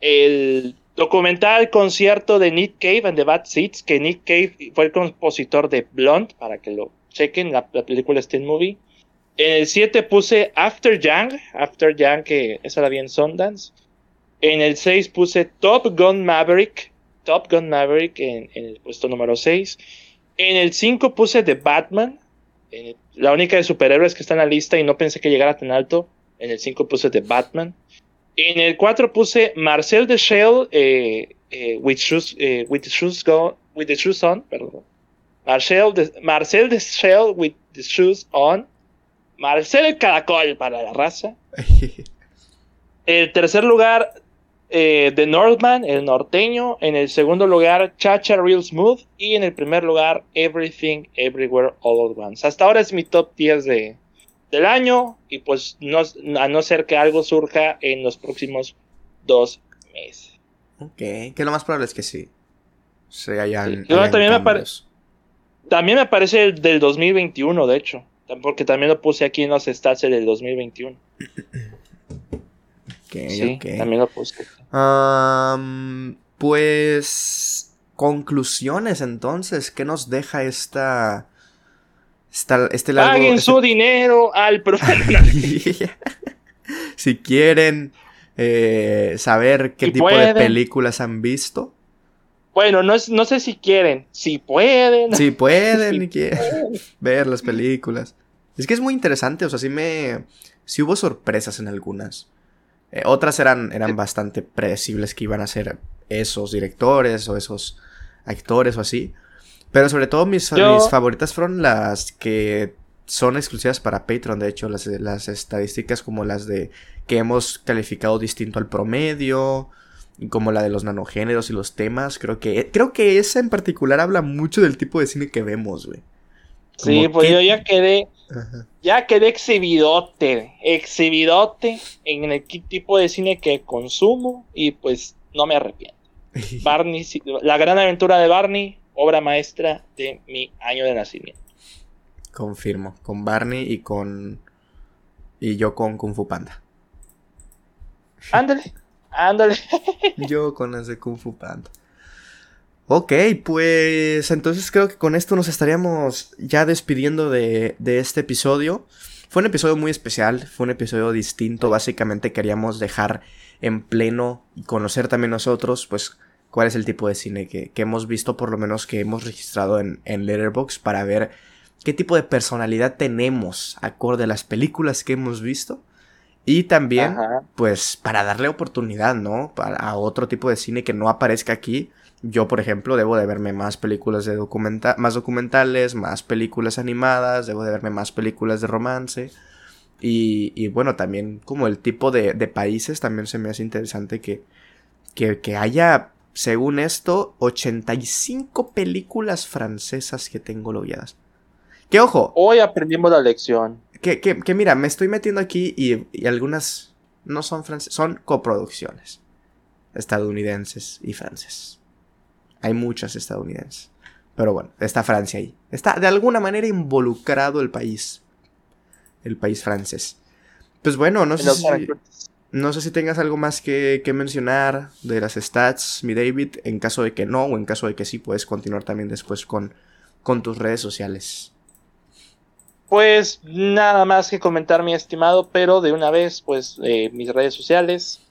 el documental concierto de Nick Cave and the Bad Seeds, que Nick Cave fue el compositor de Blonde, para que lo chequen, la, la película en movie. En el 7 puse After Young, After Young, que esa la vi en Sundance. En el 6 puse Top Gun Maverick, Top Gun Maverick en, en el puesto número 6. En el 5 puse The Batman, el- la única de superhéroes que está en la lista y no pensé que llegara tan alto. En el 5 puse The Batman. En el 4 puse Marcel the Shell eh, eh, with, shoes, eh, with, the shoes go- with the shoes on. Perdón. Marcel the, Marcel the Shell with the shoes on. Marcel el Caracol para la raza. El tercer lugar, eh, The Northman, el norteño. En el segundo lugar, Chacha Real Smooth. Y en el primer lugar, Everything Everywhere All at Once. Hasta ahora es mi top 10 de, del año. Y pues no, a no ser que algo surja en los próximos dos meses. ok, que lo más probable es que sí. Se hayan. Sí. Hayan también me pare-. También me aparece el del 2021, de hecho. Porque también lo puse aquí en los stats el del 2021. Sí, también lo puse. Pues. Conclusiones entonces. ¿Qué nos deja esta. esta este largo. Paguen este- su dinero al si quieren eh, saber qué Si tipo de películas han visto. Bueno, no, es- no sé si quieren, si pueden. Si pueden ver las películas. Es que es muy interesante, o sea, sí me... Sí hubo sorpresas en algunas. Eh, otras eran, eran bastante predecibles que iban a ser esos directores o esos actores o así. Pero sobre todo mis, Yo- mis favoritas fueron las que son exclusivas para Patreon. De hecho, las, las estadísticas como las de que hemos calificado distinto al promedio, como la de los nanogéneros y los temas. Creo que, creo que esa en particular habla mucho del tipo de cine que vemos, güey. Sí, pues que- yo ya quedé, Ajá. ya quedé exhibidote, exhibidote en el tipo de cine que consumo y pues no me arrepiento. Barney, la gran aventura de Barney, obra maestra de mi año de nacimiento. Confirmo. Con Barney y con. Y yo con Kung Fu Panda. Ándale, ándale. yo con ese Kung Fu Panda. Ok, pues entonces creo que con esto nos estaríamos ya despidiendo de, de, este episodio. Fue un episodio muy especial, fue un episodio distinto. Básicamente queríamos dejar en pleno y conocer también nosotros, pues, cuál es el tipo de cine que, que hemos visto, por lo menos que hemos registrado en, en Letterboxd, para ver qué tipo de personalidad tenemos acorde a las películas que hemos visto. Y también, pues, para darle oportunidad, ¿no? Para, a otro tipo de cine que no aparezca aquí yo, por ejemplo, debo de verme más películas de documenta más documentales, más películas animadas, debo de verme más películas de romance. Y, y bueno, también como el tipo de, de, países, también se me hace interesante que, que, que haya, según esto, 85 películas francesas que tengo logueadas. Que ojo. Hoy aprendimos la lección. Que, que, que mira, me estoy metiendo aquí y, y algunas no son francesas, son coproducciones estadounidenses y franceses. Hay muchas estadounidenses. Pero bueno, está Francia ahí. Está de alguna manera involucrado el país. El país francés. Pues bueno, no sé si, no sé si tengas algo más que, que, mencionar de las stats, mi David. En caso de que no, o en caso de que sí, puedes continuar también después con, con tus redes sociales. Pues nada más que comentar, mi estimado, pero de una vez, pues eh, mis redes sociales.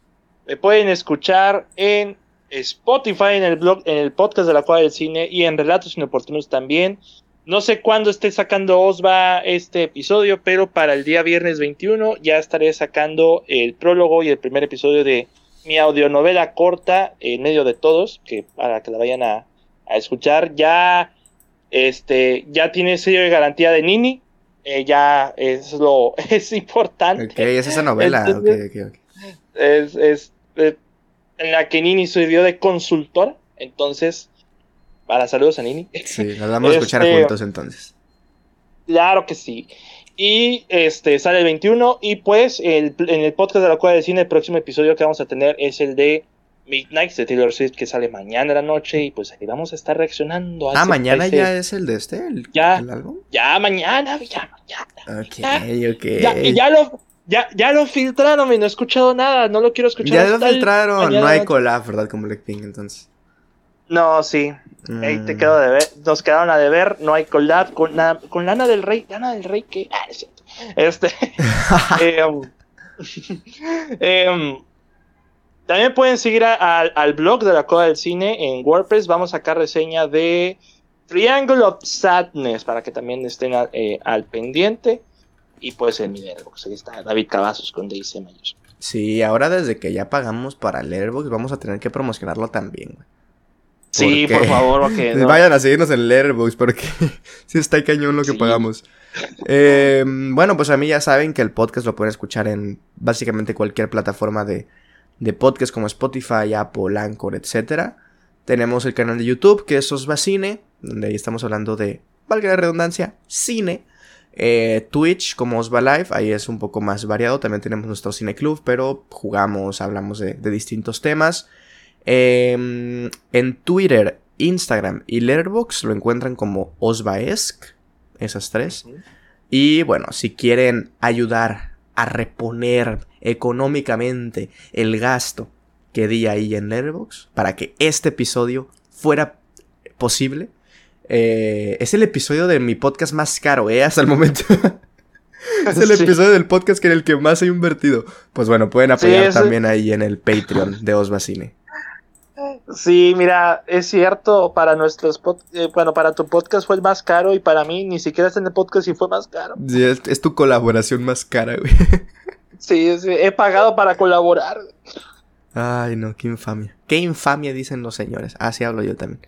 Me pueden escuchar en Spotify, en el blog, en el podcast de la Cuadra del Cine y en Relatos Inoportunos también. No sé cuándo esté sacando Osva este episodio, pero para el día viernes 21 ya estaré sacando el prólogo y el primer episodio de mi audionovela corta en medio de todos, que para que la vayan a, a escuchar. Ya, este, ya tiene sello de garantía de Nini. Eh, ya es lo es importante. Ok, es esa novela. Entonces, okay, okay, Es, es eh, en la que Nini sirvió de consultor. Entonces, para saludos a Nini. Sí, nos vamos a escuchar este, juntos entonces. Claro que sí. Y este sale el 21. Y pues el, en el podcast de la Cueva de Cine, el próximo episodio que vamos a tener es el de Midnight de Taylor Swift, que sale mañana en la noche. Y pues ahí vamos a estar reaccionando a Ah, mañana ya es el de este, el, ya, el álbum. Ya, mañana, ya, mañana. Ok, ya, ok. Ya, y ya lo, ya, ya lo filtraron y no he escuchado nada, no lo quiero escuchar. Ya lo filtraron, no hay collab, ¿verdad? Con Blackpink entonces. No, sí. Mm. Ahí te quedo de ver. Nos quedaron a deber, no hay collab con, nada, con Lana del Rey. Lana del Rey, ¿qué? Ah, es cierto. Este. eh, um, eh, um, también pueden seguir a, a, al blog de la Coda del Cine en WordPress. Vamos a sacar reseña de Triangle of Sadness para que también estén a, eh, al pendiente. Y pues en mi Letterboxd, ahí está David Cavazos con DC Mayos. Sí, ahora desde que ya pagamos para Letterboxd vamos a tener que promocionarlo también, güey. Sí, por favor, porque no. Vayan a seguirnos en Letterboxd porque sí está cañón lo que sí. pagamos. Eh, bueno, pues a mí ya saben que el podcast lo pueden escuchar en básicamente cualquier plataforma de, de podcast como Spotify, Apple, Anchor, etc. Tenemos el canal de YouTube que es Osvacine, donde ahí estamos hablando de, valga la redundancia, cine. Eh, Twitch como Osva Live, ahí es un poco más variado. También tenemos nuestro Cine Club, pero jugamos, hablamos de, de distintos temas. Eh, en Twitter, Instagram y Letterboxd lo encuentran como Osvaesc, esas tres. Y bueno, si quieren ayudar a reponer económicamente el gasto que di ahí en Letterboxd para que este episodio fuera posible, eh, es el episodio de mi podcast más caro, ¿eh? Hasta el momento. es el sí. episodio del podcast que en el que más he invertido. Pues bueno, pueden apoyar sí, también ahí en el Patreon de Osvacine. Sí, mira, es cierto, para nuestros eh, bueno, para tu podcast fue el más caro y para mí ni siquiera está en el podcast y fue más caro. Sí, es, es tu colaboración más cara, güey. Sí, sí, he pagado para colaborar. Ay, no, qué infamia. Qué infamia dicen los señores. Así hablo yo también.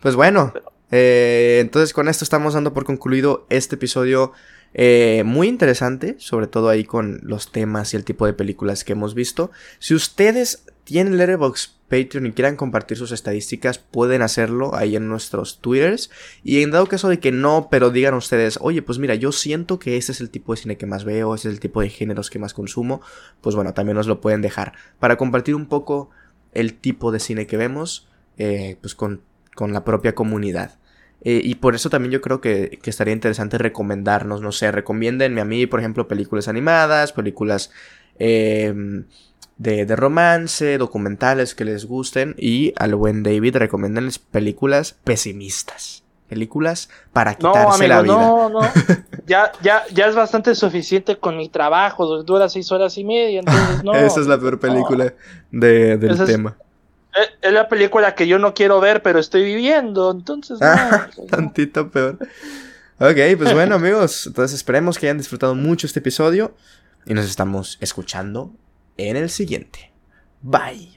Pues bueno, eh, entonces con esto estamos dando por concluido este episodio eh, muy interesante, sobre todo ahí con los temas y el tipo de películas que hemos visto. Si ustedes tienen Letterboxd Patreon y quieran compartir sus estadísticas, pueden hacerlo ahí en nuestros twitters. Y en dado caso de que no, pero digan ustedes, oye, pues mira, yo siento que ese es el tipo de cine que más veo, ese es el tipo de géneros que más consumo, pues bueno, también nos lo pueden dejar. Para compartir un poco el tipo de cine que vemos, eh, pues con, con la propia comunidad. Eh, y por eso también yo creo que, que, estaría interesante recomendarnos, no sé, recomiéndenme a mí, por ejemplo, películas animadas, películas em, de, de, romance, documentales que les gusten. Y al buen David recomiéndenles películas pesimistas. Películas para quitarse la vida. No, no, ya, ya, ya es bastante suficiente con mi trabajo, dura seis horas y media, entonces no. Esa es la peor película de, del tema. Es, la película que yo no quiero ver, pero estoy viviendo, entonces no. Tantito peor. Ok, pues bueno amigos, entonces esperemos que hayan disfrutado mucho este episodio y nos estamos escuchando en el siguiente. Bye.